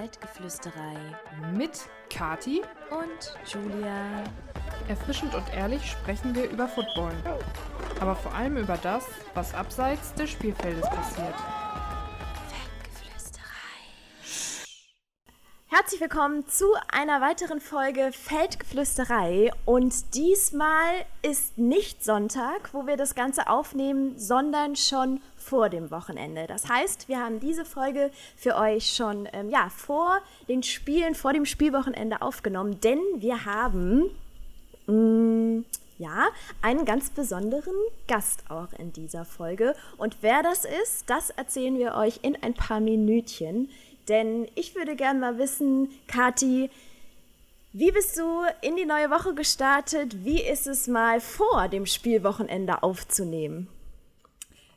Feldgeflüsterei mit Kati und Julia. Erfrischend und ehrlich sprechen wir über Football. Aber vor allem über das, was abseits des Spielfeldes passiert. Herzlich willkommen zu einer weiteren Folge Feldgeflüsterei. Und diesmal ist nicht Sonntag, wo wir das Ganze aufnehmen, sondern schon vor dem Wochenende. Das heißt, wir haben diese Folge für euch schon ähm, ja, vor den Spielen, vor dem Spielwochenende aufgenommen, denn wir haben mh, mm, ja, einen ganz besonderen Gast auch in dieser Folge. Und wer das ist, das erzählen wir euch in ein paar Minütchen. Denn ich würde gerne mal wissen, Kati, wie bist du in die neue Woche gestartet? Wie ist es mal vor dem Spielwochenende aufzunehmen?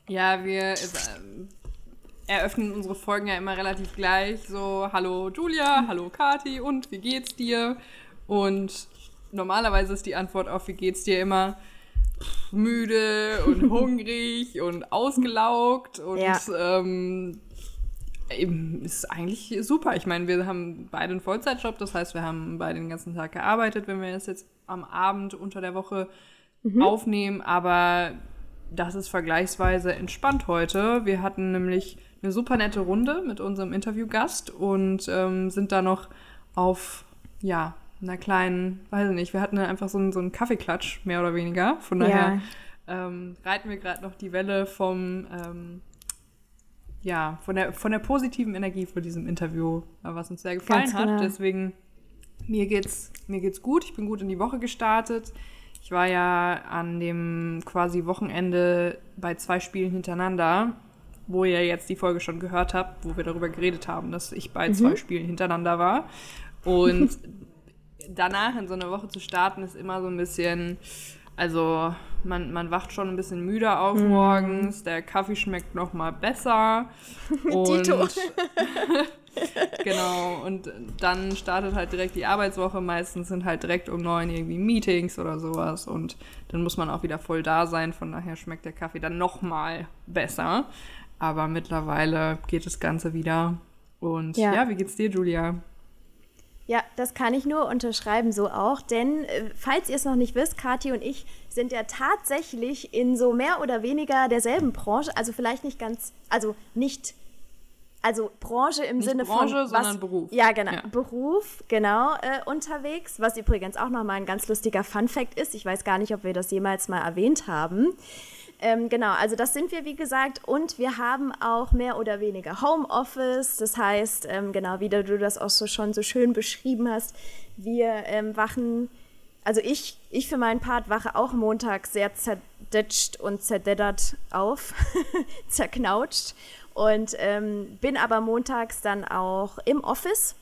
Ja, wir äh, eröffnen unsere Folgen ja immer relativ gleich. So, hallo Julia, hallo Kati und wie geht's dir? Und normalerweise ist die Antwort auf wie geht's dir immer müde und hungrig und ausgelaugt und ja. ähm, ist eigentlich super. Ich meine, wir haben beide einen Vollzeitjob, das heißt, wir haben beide den ganzen Tag gearbeitet, wenn wir das jetzt am Abend unter der Woche mhm. aufnehmen, aber das ist vergleichsweise entspannt heute. Wir hatten nämlich eine super nette Runde mit unserem Interviewgast und ähm, sind da noch auf, ja, einer kleinen, weiß ich nicht, wir hatten einfach so einen, so einen Kaffeeklatsch, mehr oder weniger. Von daher ja. ähm, reiten wir gerade noch die Welle vom ähm, ja, von der, von der positiven Energie von diesem Interview, was uns sehr gefallen Ganz hat. Genau. Deswegen, mir geht's, mir geht's gut. Ich bin gut in die Woche gestartet. Ich war ja an dem quasi Wochenende bei zwei Spielen hintereinander, wo ihr jetzt die Folge schon gehört habt, wo wir darüber geredet haben, dass ich bei mhm. zwei Spielen hintereinander war. Und danach in so eine Woche zu starten, ist immer so ein bisschen, also man, man wacht schon ein bisschen müder auf mm. morgens, der Kaffee schmeckt noch mal besser. Und genau, und dann startet halt direkt die Arbeitswoche. Meistens sind halt direkt um neun irgendwie Meetings oder sowas. Und dann muss man auch wieder voll da sein. Von daher schmeckt der Kaffee dann noch mal besser. Aber mittlerweile geht das Ganze wieder. Und ja, ja wie geht's dir, Julia? Ja, das kann ich nur unterschreiben, so auch. Denn, äh, falls ihr es noch nicht wisst, Kathi und ich sind ja tatsächlich in so mehr oder weniger derselben Branche, also vielleicht nicht ganz, also nicht, also Branche im nicht Sinne Branche, von. sondern Beruf. Ja, genau. Ja. Beruf, genau, äh, unterwegs. Was übrigens auch nochmal ein ganz lustiger Fun-Fact ist. Ich weiß gar nicht, ob wir das jemals mal erwähnt haben. Ähm, genau, also das sind wir, wie gesagt. Und wir haben auch mehr oder weniger Homeoffice. Das heißt, ähm, genau, wie du das auch so schon so schön beschrieben hast, wir ähm, wachen, also ich, ich für meinen Part wache auch montags sehr zerdetscht und zerdeddert auf, zerknautscht. Und ähm, bin aber montags dann auch im Office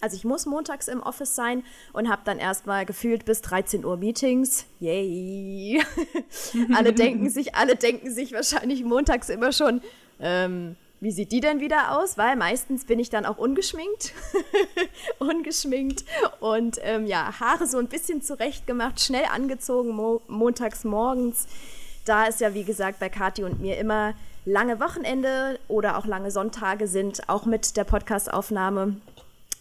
also ich muss montags im Office sein und habe dann erstmal gefühlt bis 13 Uhr Meetings. Yay! alle denken sich, alle denken sich wahrscheinlich montags immer schon, ähm, wie sieht die denn wieder aus? Weil meistens bin ich dann auch ungeschminkt. ungeschminkt und ähm, ja, Haare so ein bisschen zurechtgemacht, schnell angezogen, mo montags morgens. Da ist ja, wie gesagt, bei Kathi und mir immer lange Wochenende oder auch lange Sonntage sind, auch mit der Podcastaufnahme.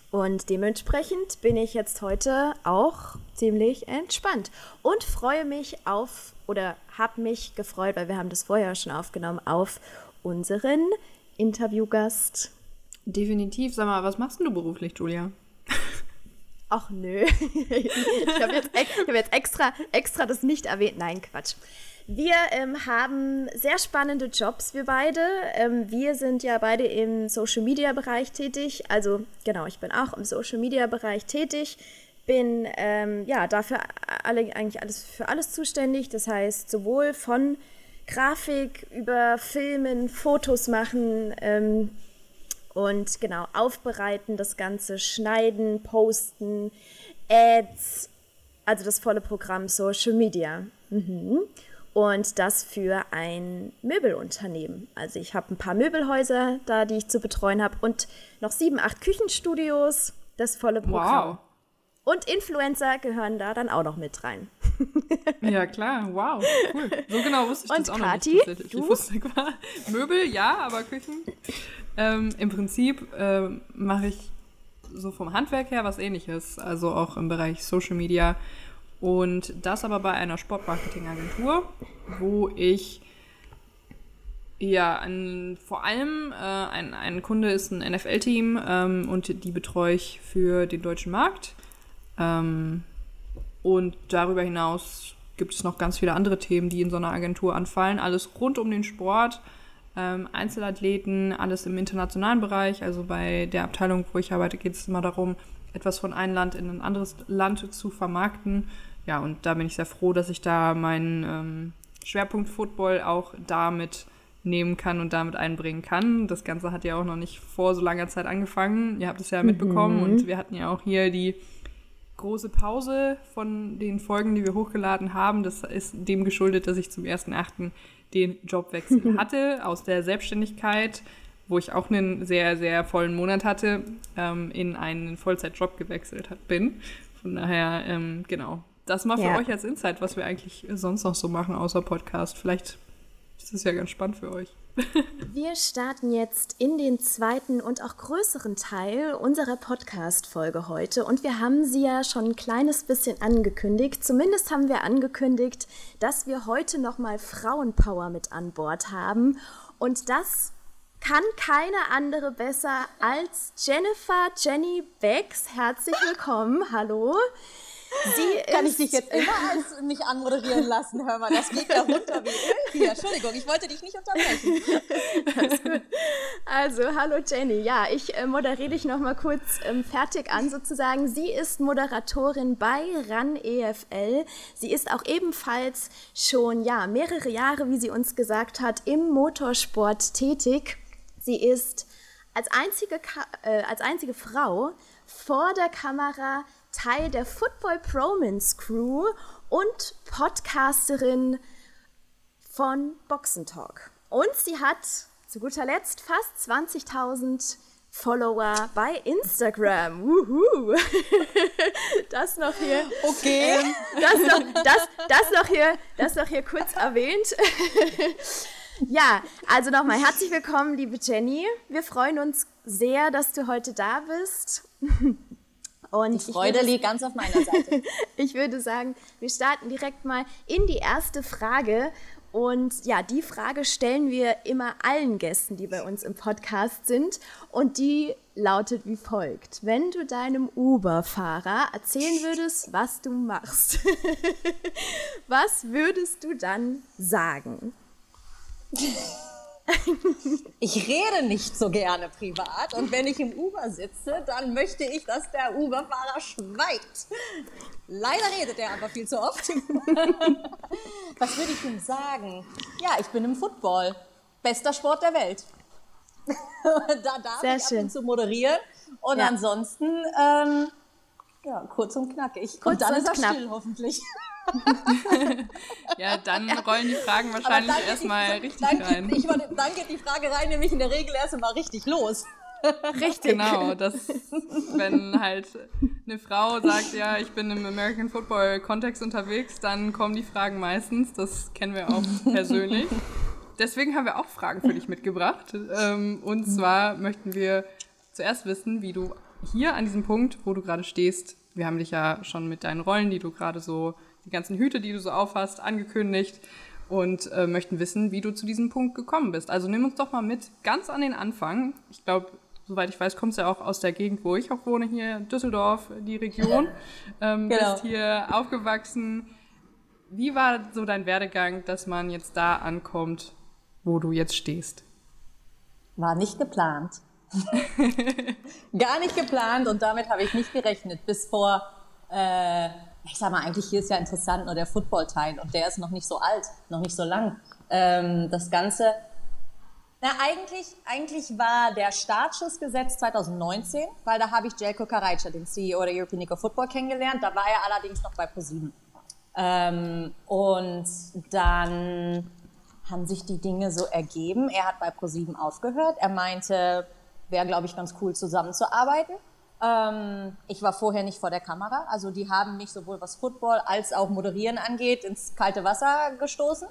Und dementsprechend bin ich jetzt heute auch ziemlich entspannt und freue mich auf oder habe mich gefreut, weil wir haben das vorher schon aufgenommen, auf unseren Interviewgast. Definitiv. Sag mal, was machst du beruflich, Julia? Ach nö. ich habe jetzt, hab jetzt extra, extra das nicht erwähnt. Nein, Quatsch. Wir ähm, haben sehr spannende Jobs, wir beide. Ähm, wir sind ja beide im Social Media Bereich tätig. Also genau, ich bin auch im Social Media Bereich tätig. Bin ähm, ja dafür alle, eigentlich alles für alles zuständig. Das heißt sowohl von Grafik über Filmen, Fotos machen ähm, und genau aufbereiten, das Ganze schneiden, posten, Ads, also das volle Programm Social Media. Mhm und das für ein Möbelunternehmen. Also ich habe ein paar Möbelhäuser da, die ich zu betreuen habe und noch sieben, acht Küchenstudios, das volle Programm. Wow. Und Influencer gehören da dann auch noch mit rein. ja, klar, wow, cool. So genau wusste ich und das auch Kati, noch nicht. Ich wusste Möbel, ja, aber Küchen. Ähm, Im Prinzip ähm, mache ich so vom Handwerk her was ähnliches, also auch im Bereich Social Media. Und das aber bei einer Sportmarketingagentur, wo ich ja, ein, vor allem äh, ein, ein Kunde ist ein NFL-Team ähm, und die betreue ich für den deutschen Markt. Ähm, und darüber hinaus gibt es noch ganz viele andere Themen, die in so einer Agentur anfallen. Alles rund um den Sport, ähm, Einzelathleten, alles im internationalen Bereich. Also bei der Abteilung, wo ich arbeite, geht es immer darum, etwas von einem Land in ein anderes Land zu vermarkten. Ja, und da bin ich sehr froh, dass ich da meinen ähm, Schwerpunkt Football auch damit nehmen kann und damit einbringen kann. Das Ganze hat ja auch noch nicht vor so langer Zeit angefangen. Ihr habt es ja mitbekommen mhm. und wir hatten ja auch hier die große Pause von den Folgen, die wir hochgeladen haben. Das ist dem geschuldet, dass ich zum 1.8. den Jobwechsel hatte aus der Selbstständigkeit, wo ich auch einen sehr, sehr vollen Monat hatte, ähm, in einen Vollzeitjob gewechselt bin. Von daher, ähm, genau. Das mal für ja. euch als Insight, was wir eigentlich sonst noch so machen, außer Podcast. Vielleicht das ist ja ganz spannend für euch. Wir starten jetzt in den zweiten und auch größeren Teil unserer Podcast-Folge heute. Und wir haben sie ja schon ein kleines bisschen angekündigt. Zumindest haben wir angekündigt, dass wir heute nochmal Frauenpower mit an Bord haben. Und das kann keine andere besser als Jennifer Jenny Becks. Herzlich willkommen. Hallo. Sie Kann ich dich jetzt immer als mich anmoderieren lassen? Hör mal, das geht ja runter wie Öl. Entschuldigung, ich wollte dich nicht unterbrechen. Also, hallo Jenny. Ja, ich äh, moderiere dich noch mal kurz ähm, fertig an sozusagen. Sie ist Moderatorin bei RAN EFL. Sie ist auch ebenfalls schon ja, mehrere Jahre, wie sie uns gesagt hat, im Motorsport tätig. Sie ist als einzige, äh, als einzige Frau vor der Kamera Teil der Football Promance Crew und Podcasterin von Boxentalk. Und sie hat zu guter Letzt fast 20.000 Follower bei Instagram. Wuhu. Das noch hier. Okay. Ähm, das, noch, das, das, noch hier, das noch hier kurz erwähnt. Ja, also nochmal herzlich willkommen, liebe Jenny. Wir freuen uns sehr, dass du heute da bist. Und die Freude liegt ganz auf meiner Seite. ich würde sagen, wir starten direkt mal in die erste Frage. Und ja, die Frage stellen wir immer allen Gästen, die bei uns im Podcast sind. Und die lautet wie folgt. Wenn du deinem Uber-Fahrer erzählen würdest, was du machst, was würdest du dann sagen? Ich rede nicht so gerne privat und wenn ich im Uber sitze, dann möchte ich, dass der Uber-Fahrer schweigt. Leider redet er aber viel zu oft. Was würde ich ihm sagen? Ja, ich bin im Football. Bester Sport der Welt. da darf Sehr ich ab und zu moderieren und ja. ansonsten ähm, ja, kurz und knackig. Kurz und dann und ist er knapp. still hoffentlich. ja, dann rollen die Fragen wahrscheinlich erstmal richtig dann rein. ich wollte, dann geht die Frage rein, nämlich in der Regel erst einmal richtig los. Richtig. Genau, das, wenn halt eine Frau sagt, ja, ich bin im American Football Kontext unterwegs, dann kommen die Fragen meistens. Das kennen wir auch persönlich. Deswegen haben wir auch Fragen für dich mitgebracht. Ähm, und zwar möchten wir zuerst wissen, wie du hier an diesem Punkt, wo du gerade stehst, wir haben dich ja schon mit deinen Rollen, die du gerade so die ganzen Hüte, die du so aufhast, angekündigt und äh, möchten wissen, wie du zu diesem Punkt gekommen bist. Also nimm uns doch mal mit ganz an den Anfang. Ich glaube, soweit ich weiß, kommst du ja auch aus der Gegend, wo ich auch wohne, hier Düsseldorf, die Region. Ähm, genau. Bist hier aufgewachsen. Wie war so dein Werdegang, dass man jetzt da ankommt, wo du jetzt stehst? War nicht geplant. Gar nicht geplant und damit habe ich nicht gerechnet. Bis vor äh, ich sag mal, eigentlich hier ist ja interessant nur der Football-Teil und der ist noch nicht so alt, noch nicht so lang. Ähm, das Ganze, na eigentlich, eigentlich war der Startschuss gesetzt 2019, weil da habe ich Jelko Karajca, den CEO der European League of Football, kennengelernt. Da war er allerdings noch bei ProSieben. Ähm, und dann haben sich die Dinge so ergeben. Er hat bei ProSieben aufgehört. Er meinte, wäre, glaube ich, ganz cool zusammenzuarbeiten. Ähm, ich war vorher nicht vor der Kamera, also die haben mich sowohl was Football als auch Moderieren angeht ins kalte Wasser gestoßen.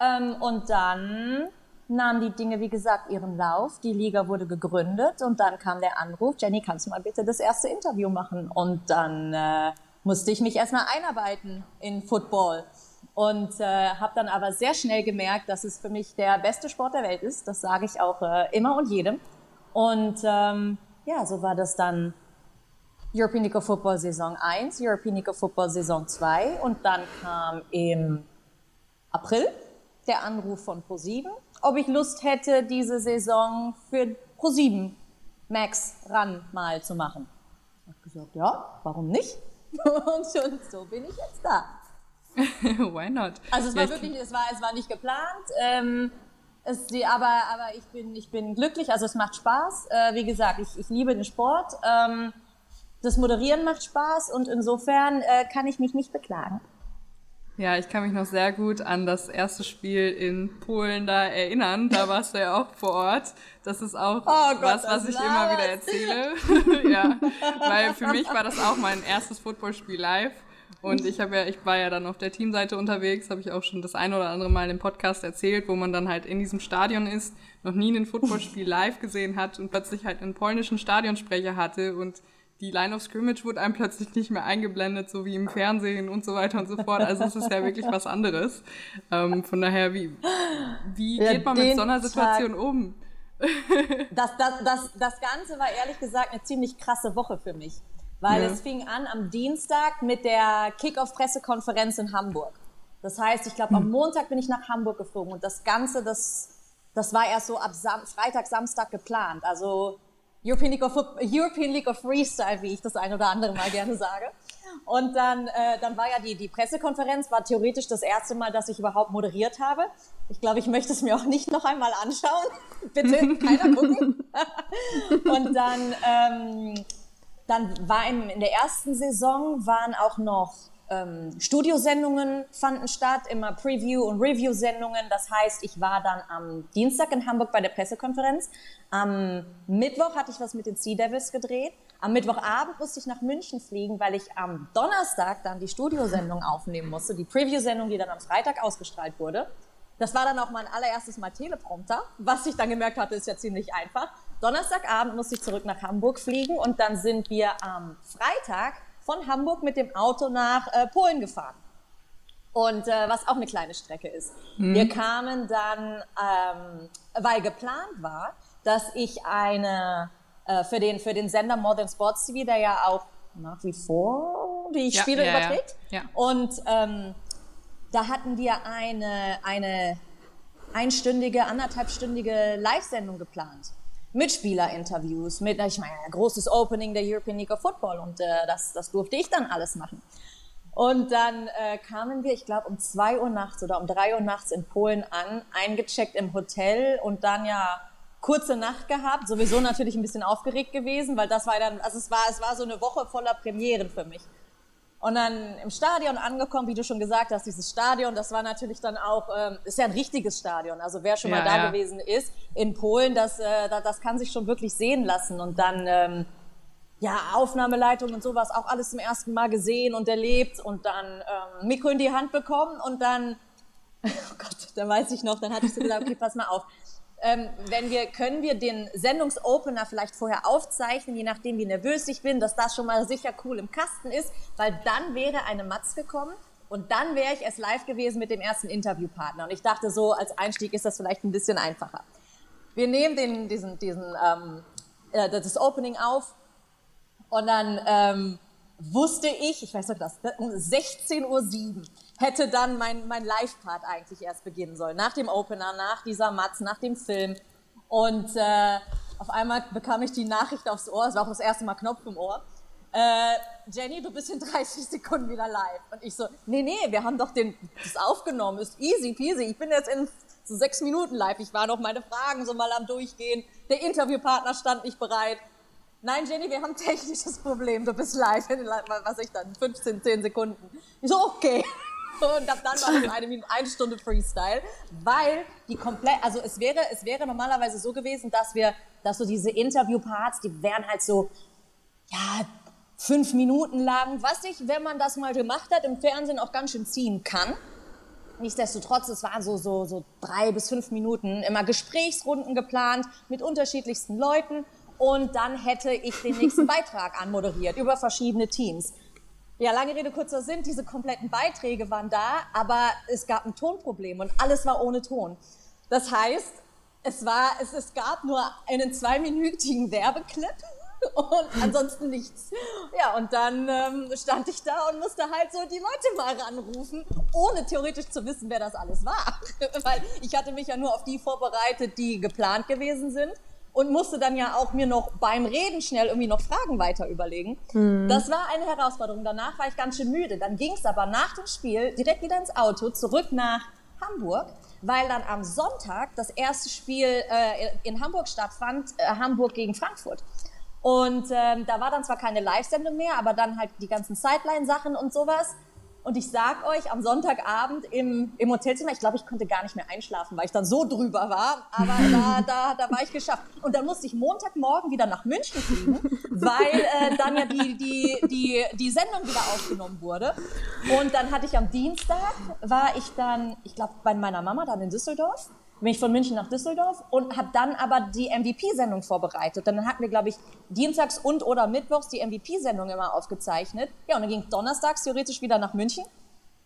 Ähm, und dann nahmen die Dinge, wie gesagt, ihren Lauf. Die Liga wurde gegründet und dann kam der Anruf, Jenny, kannst du mal bitte das erste Interview machen? Und dann äh, musste ich mich erstmal einarbeiten in Football. Und äh, habe dann aber sehr schnell gemerkt, dass es für mich der beste Sport der Welt ist. Das sage ich auch äh, immer und jedem. Und ähm, ja, so war das dann European League of Football Saison 1, European League of Football Saison 2 und dann kam im April der Anruf von Pro7, ob ich Lust hätte, diese Saison für Pro7 Max ran mal zu machen. Ich habe gesagt, ja, warum nicht? und schon so bin ich jetzt da. Why not? Also es war wirklich, es war, es war nicht geplant. Ähm, es, aber aber ich, bin, ich bin glücklich, also es macht Spaß. Äh, wie gesagt, ich, ich liebe den Sport. Ähm, das Moderieren macht Spaß und insofern äh, kann ich mich nicht beklagen. Ja, ich kann mich noch sehr gut an das erste Spiel in Polen da erinnern. Da warst du ja auch vor Ort. Das ist auch oh Gott, was, was ich immer wieder erzähle. ja, weil für mich war das auch mein erstes Footballspiel live. Und ich habe ja, ich war ja dann auf der Teamseite unterwegs, habe ich auch schon das ein oder andere Mal im Podcast erzählt, wo man dann halt in diesem Stadion ist, noch nie ein Footballspiel live gesehen hat und plötzlich halt einen polnischen Stadionsprecher hatte und die Line of Scrimmage wurde einem plötzlich nicht mehr eingeblendet, so wie im Fernsehen und so weiter und so fort. Also es ist ja wirklich was anderes. Ähm, von daher, wie, wie ja, geht man mit so einer Situation Tag, um? das, das, das, das Ganze war ehrlich gesagt eine ziemlich krasse Woche für mich. Weil ja. es fing an am Dienstag mit der Kick-Off-Pressekonferenz in Hamburg. Das heißt, ich glaube, am hm. Montag bin ich nach Hamburg geflogen und das Ganze, das, das war erst so ab Sam Freitag, Samstag geplant. Also European League, of, European League of Freestyle, wie ich das ein oder andere Mal gerne sage. Und dann, äh, dann war ja die, die Pressekonferenz, war theoretisch das erste Mal, dass ich überhaupt moderiert habe. Ich glaube, ich möchte es mir auch nicht noch einmal anschauen. Bitte keiner gucken. Und dann, ähm, dann war in, in der ersten Saison waren auch noch ähm, Studiosendungen fanden statt, immer Preview- und Review-Sendungen. Das heißt, ich war dann am Dienstag in Hamburg bei der Pressekonferenz. Am Mittwoch hatte ich was mit den Sea Devils gedreht. Am Mittwochabend musste ich nach München fliegen, weil ich am Donnerstag dann die Studiosendung aufnehmen musste, die Preview-Sendung, die dann am Freitag ausgestrahlt wurde. Das war dann auch mein allererstes Mal Teleprompter. Was ich dann gemerkt hatte, ist ja ziemlich einfach. Donnerstagabend musste ich zurück nach Hamburg fliegen und dann sind wir am Freitag von Hamburg mit dem Auto nach äh, Polen gefahren. Und äh, was auch eine kleine Strecke ist. Mhm. Wir kamen dann, ähm, weil geplant war, dass ich eine äh, für, den, für den Sender Modern Sports TV, der ja auch nach wie vor die ja, Spiele ja, überträgt. Ja, Und ähm, da hatten wir eine, eine einstündige, anderthalbstündige Live-Sendung geplant. Mitspielerinterviews, mit, ich meine, großes Opening der European League of Football und äh, das, das durfte ich dann alles machen. Und dann äh, kamen wir, ich glaube, um zwei Uhr nachts oder um drei Uhr nachts in Polen an, eingecheckt im Hotel und dann ja kurze Nacht gehabt, sowieso natürlich ein bisschen aufgeregt gewesen, weil das war dann, also es war, es war so eine Woche voller Premieren für mich. Und dann im Stadion angekommen, wie du schon gesagt hast, dieses Stadion, das war natürlich dann auch, ähm, ist ja ein richtiges Stadion. Also wer schon ja, mal da ja. gewesen ist in Polen, das, äh, das kann sich schon wirklich sehen lassen. Und dann, ähm, ja, Aufnahmeleitung und sowas, auch alles zum ersten Mal gesehen und erlebt und dann ähm, Mikro in die Hand bekommen und dann, oh Gott, da weiß ich noch, dann hatte ich so gesagt, okay, pass mal auf, ähm, wenn wir, können wir den Sendungsopener vielleicht vorher aufzeichnen, je nachdem, wie nervös ich bin, dass das schon mal sicher cool im Kasten ist, weil dann wäre eine Matz gekommen und dann wäre ich erst live gewesen mit dem ersten Interviewpartner. Und ich dachte so, als Einstieg ist das vielleicht ein bisschen einfacher. Wir nehmen den, diesen, diesen, ähm, äh, das Opening auf und dann ähm, wusste ich, ich weiß noch das, um 16.07 Uhr hätte dann mein, mein Live-Part eigentlich erst beginnen sollen. Nach dem Opener, nach dieser Matz, nach dem Film. Und äh, auf einmal bekam ich die Nachricht aufs Ohr, es war auch das erste Mal Knopf im Ohr. Äh, Jenny, du bist in 30 Sekunden wieder live. Und ich so, nee, nee, wir haben doch den, das aufgenommen, ist easy peasy. Ich bin jetzt in so sechs Minuten live. Ich war noch meine Fragen so mal am Durchgehen. Der Interviewpartner stand nicht bereit. Nein, Jenny, wir haben technisches Problem. Du bist live in, was ich dann, 15, 10 Sekunden. Ich so, okay. Und ab dann war es eine, eine Stunde Freestyle, weil die komplett, also es wäre, es wäre normalerweise so gewesen, dass wir, dass so diese Interviewparts, die wären halt so, ja, fünf Minuten lang, was ich, wenn man das mal gemacht hat, im Fernsehen auch ganz schön ziehen kann. nichtsdestotrotz, es waren so, so, so drei bis fünf Minuten, immer Gesprächsrunden geplant mit unterschiedlichsten Leuten und dann hätte ich den nächsten Beitrag anmoderiert über verschiedene Teams. Ja, lange Rede, kurzer Sinn, diese kompletten Beiträge waren da, aber es gab ein Tonproblem und alles war ohne Ton. Das heißt, es, war, es, es gab nur einen zweiminütigen Werbeclip und ansonsten nichts. Ja, und dann ähm, stand ich da und musste halt so die Leute mal ranrufen, ohne theoretisch zu wissen, wer das alles war. Weil ich hatte mich ja nur auf die vorbereitet, die geplant gewesen sind und musste dann ja auch mir noch beim Reden schnell irgendwie noch Fragen weiter überlegen. Mhm. Das war eine Herausforderung. Danach war ich ganz schön müde. Dann ging es aber nach dem Spiel direkt wieder ins Auto, zurück nach Hamburg weil dann am Sonntag das erste Spiel äh, in Hamburg stattfand, äh, Hamburg gegen Frankfurt. Und ähm, da war dann zwar keine Live-Sendung mehr, aber dann halt die ganzen Sideline-Sachen und sowas. Und ich sag euch, am Sonntagabend im, im Hotelzimmer, ich glaube, ich konnte gar nicht mehr einschlafen, weil ich dann so drüber war. Aber da, da, da war ich geschafft. Und dann musste ich Montagmorgen wieder nach München fliegen, weil äh, dann ja die, die, die, die Sendung wieder aufgenommen wurde. Und dann hatte ich am Dienstag, war ich dann, ich glaube, bei meiner Mama dann in Düsseldorf bin ich von München nach Düsseldorf und habe dann aber die MVP-Sendung vorbereitet. Dann hatten wir, glaube ich, dienstags und oder mittwochs die MVP-Sendung immer aufgezeichnet. Ja, und dann ging donnerstags theoretisch wieder nach München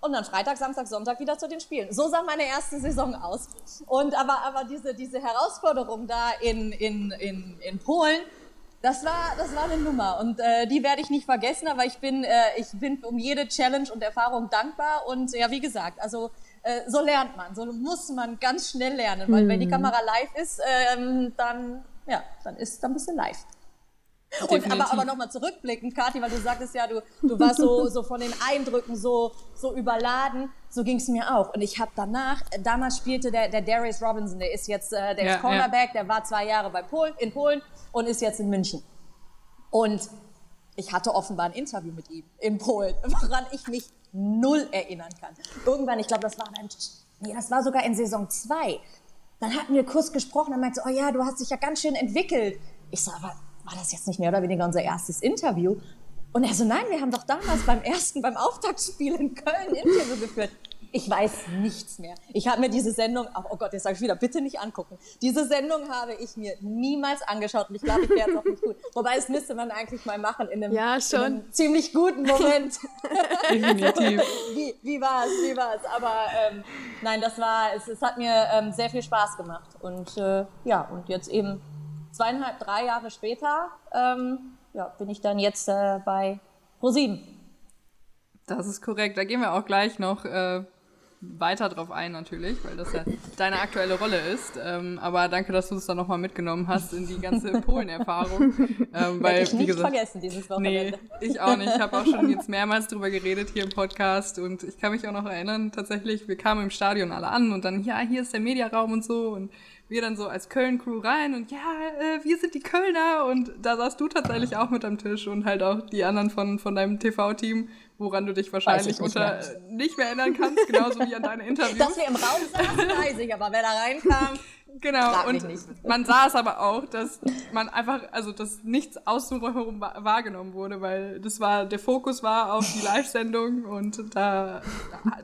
und dann Freitag, Samstag, Sonntag wieder zu den Spielen. So sah meine erste Saison aus. Und aber, aber diese, diese Herausforderung da in, in, in, in Polen, das war, das war eine Nummer und äh, die werde ich nicht vergessen, aber ich bin, äh, ich bin um jede Challenge und Erfahrung dankbar und ja, wie gesagt, also äh, so lernt man, so muss man ganz schnell lernen, weil hm. wenn die mhm. Kamera live ist, ähm, dann, ja, dann ist dann bist du live. Und aber, aber nochmal zurückblickend, Kathi, weil du sagtest ja, du, du warst so, so von den Eindrücken so, so überladen. So ging es mir auch. Und ich habe danach, damals spielte der, der Darius Robinson, der ist jetzt, äh, der ja, ist Cornerback, ja. der war zwei Jahre bei Polen, in Polen und ist jetzt in München. Und ich hatte offenbar ein Interview mit ihm in Polen, woran ich mich null erinnern kann. Irgendwann, ich glaube, das war dann, nee, das war sogar in Saison 2. Dann hatten wir kurz gesprochen, er meinte, oh ja, du hast dich ja ganz schön entwickelt. Ich so, aber war das jetzt nicht mehr oder weniger unser erstes Interview? Und er so, nein, wir haben doch damals beim ersten, beim Auftaktspiel in Köln ein Interview geführt. Ich weiß nichts mehr. Ich habe mir diese Sendung, oh Gott, jetzt sage ich wieder, bitte nicht angucken. Diese Sendung habe ich mir niemals angeschaut und ich glaube, ich wäre auch nicht gut. Wobei, es müsste man eigentlich mal machen in einem, ja, in einem ziemlich guten Moment. Definitiv. wie, wie war es, wie war es? Aber ähm, nein, das war, es, es hat mir ähm, sehr viel Spaß gemacht. Und äh, ja, und jetzt eben zweieinhalb, drei Jahre später ähm, ja, bin ich dann jetzt äh, bei ProSieben. Das ist korrekt. Da gehen wir auch gleich noch äh, weiter drauf ein natürlich, weil das ja deine aktuelle Rolle ist. Ähm, aber danke, dass du es dann nochmal mitgenommen hast in die ganze Polen-Erfahrung. Ähm, weil, ich nicht gesagt, vergessen dieses Wochenende. Nee, ich auch nicht. Ich habe auch schon jetzt mehrmals drüber geredet hier im Podcast und ich kann mich auch noch erinnern, tatsächlich, wir kamen im Stadion alle an und dann, ja, hier ist der Mediaraum und so und wir dann so als Köln-Crew rein und ja, äh, wir sind die Kölner und da saßt du tatsächlich auch mit am Tisch und halt auch die anderen von, von deinem TV-Team woran du dich wahrscheinlich nicht unter mehr. nicht mehr erinnern kannst, genauso wie an deine Interviews. Dass wir im Raum saßen, weiß ich, aber wer da reinkam, Genau, und man sah es aber auch, dass man einfach, also dass nichts außenrum wahrgenommen wurde, weil das war, der Fokus war auf die Live-Sendung und da,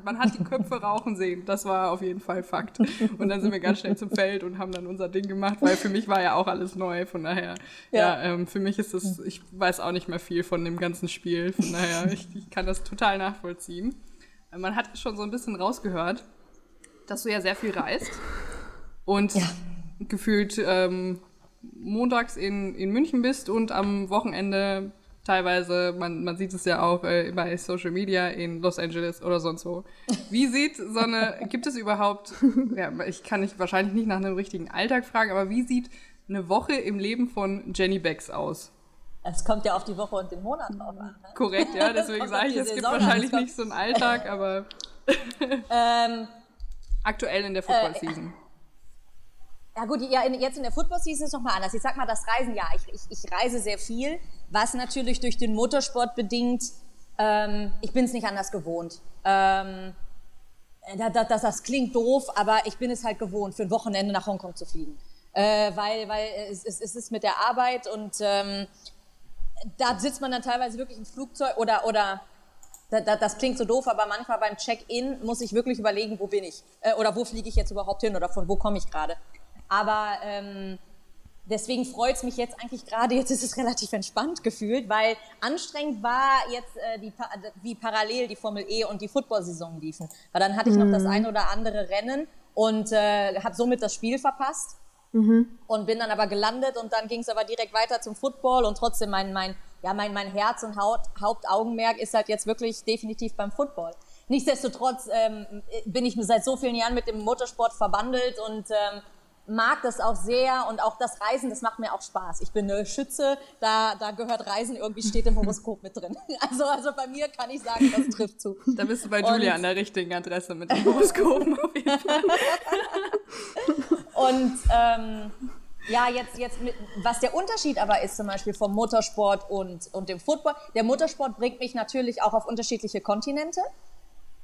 man hat die Köpfe rauchen sehen. Das war auf jeden Fall Fakt. Und dann sind wir ganz schnell zum Feld und haben dann unser Ding gemacht, weil für mich war ja auch alles neu. Von daher, ja, ja ähm, für mich ist das, ich weiß auch nicht mehr viel von dem ganzen Spiel. Von daher, ich, ich kann das total nachvollziehen. Man hat schon so ein bisschen rausgehört, dass du ja sehr viel reist und ja. gefühlt ähm, montags in, in München bist und am Wochenende teilweise, man, man sieht es ja auch äh, bei Social Media in Los Angeles oder sonst wo. Wie sieht so eine, gibt es überhaupt, ja, ich kann nicht, wahrscheinlich nicht nach einem richtigen Alltag fragen, aber wie sieht eine Woche im Leben von Jenny Becks aus? Es kommt ja auf die Woche und den Monat drauf an. Ne? Korrekt, ja, deswegen sage ich, es gibt wahrscheinlich nicht so einen Alltag, aber ähm, aktuell in der Football-Season. Äh, ja gut, ja, jetzt in der Football-Season ist es nochmal anders. Ich sag mal, das Reisen, ja, ich, ich, ich reise sehr viel, was natürlich durch den Motorsport bedingt, ähm, ich bin es nicht anders gewohnt. Ähm, das, das, das, klingt doof, aber ich bin es halt gewohnt, für ein Wochenende nach Hongkong zu fliegen. Äh, weil weil es, es, es ist mit der Arbeit und ähm, da sitzt man dann teilweise wirklich im Flugzeug oder, oder da, da, das klingt so doof, aber manchmal beim Check-in muss ich wirklich überlegen, wo bin ich? Äh, oder wo fliege ich jetzt überhaupt hin oder von wo komme ich gerade? Aber ähm, deswegen freut es mich jetzt eigentlich gerade, jetzt ist es relativ entspannt gefühlt, weil anstrengend war jetzt, äh, die, wie parallel die Formel E und die Football-Saison liefen. Weil dann hatte ich noch das mhm. ein oder andere Rennen und äh, habe somit das Spiel verpasst. Mhm. Und bin dann aber gelandet und dann ging es aber direkt weiter zum Football und trotzdem mein, mein, ja, mein, mein Herz und Haut, Hauptaugenmerk ist halt jetzt wirklich definitiv beim Football. Nichtsdestotrotz ähm, bin ich seit so vielen Jahren mit dem Motorsport verbandelt und ähm, mag das auch sehr und auch das Reisen, das macht mir auch Spaß. Ich bin eine Schütze, da, da gehört Reisen irgendwie steht im Horoskop mit drin. Also, also bei mir kann ich sagen, das trifft zu. Da bist du bei Julia und, an der richtigen Adresse mit dem Horoskopen auf jeden Fall. und ähm, ja, jetzt, jetzt mit, was der Unterschied aber ist zum Beispiel vom Motorsport und, und dem Football. Der Motorsport bringt mich natürlich auch auf unterschiedliche Kontinente.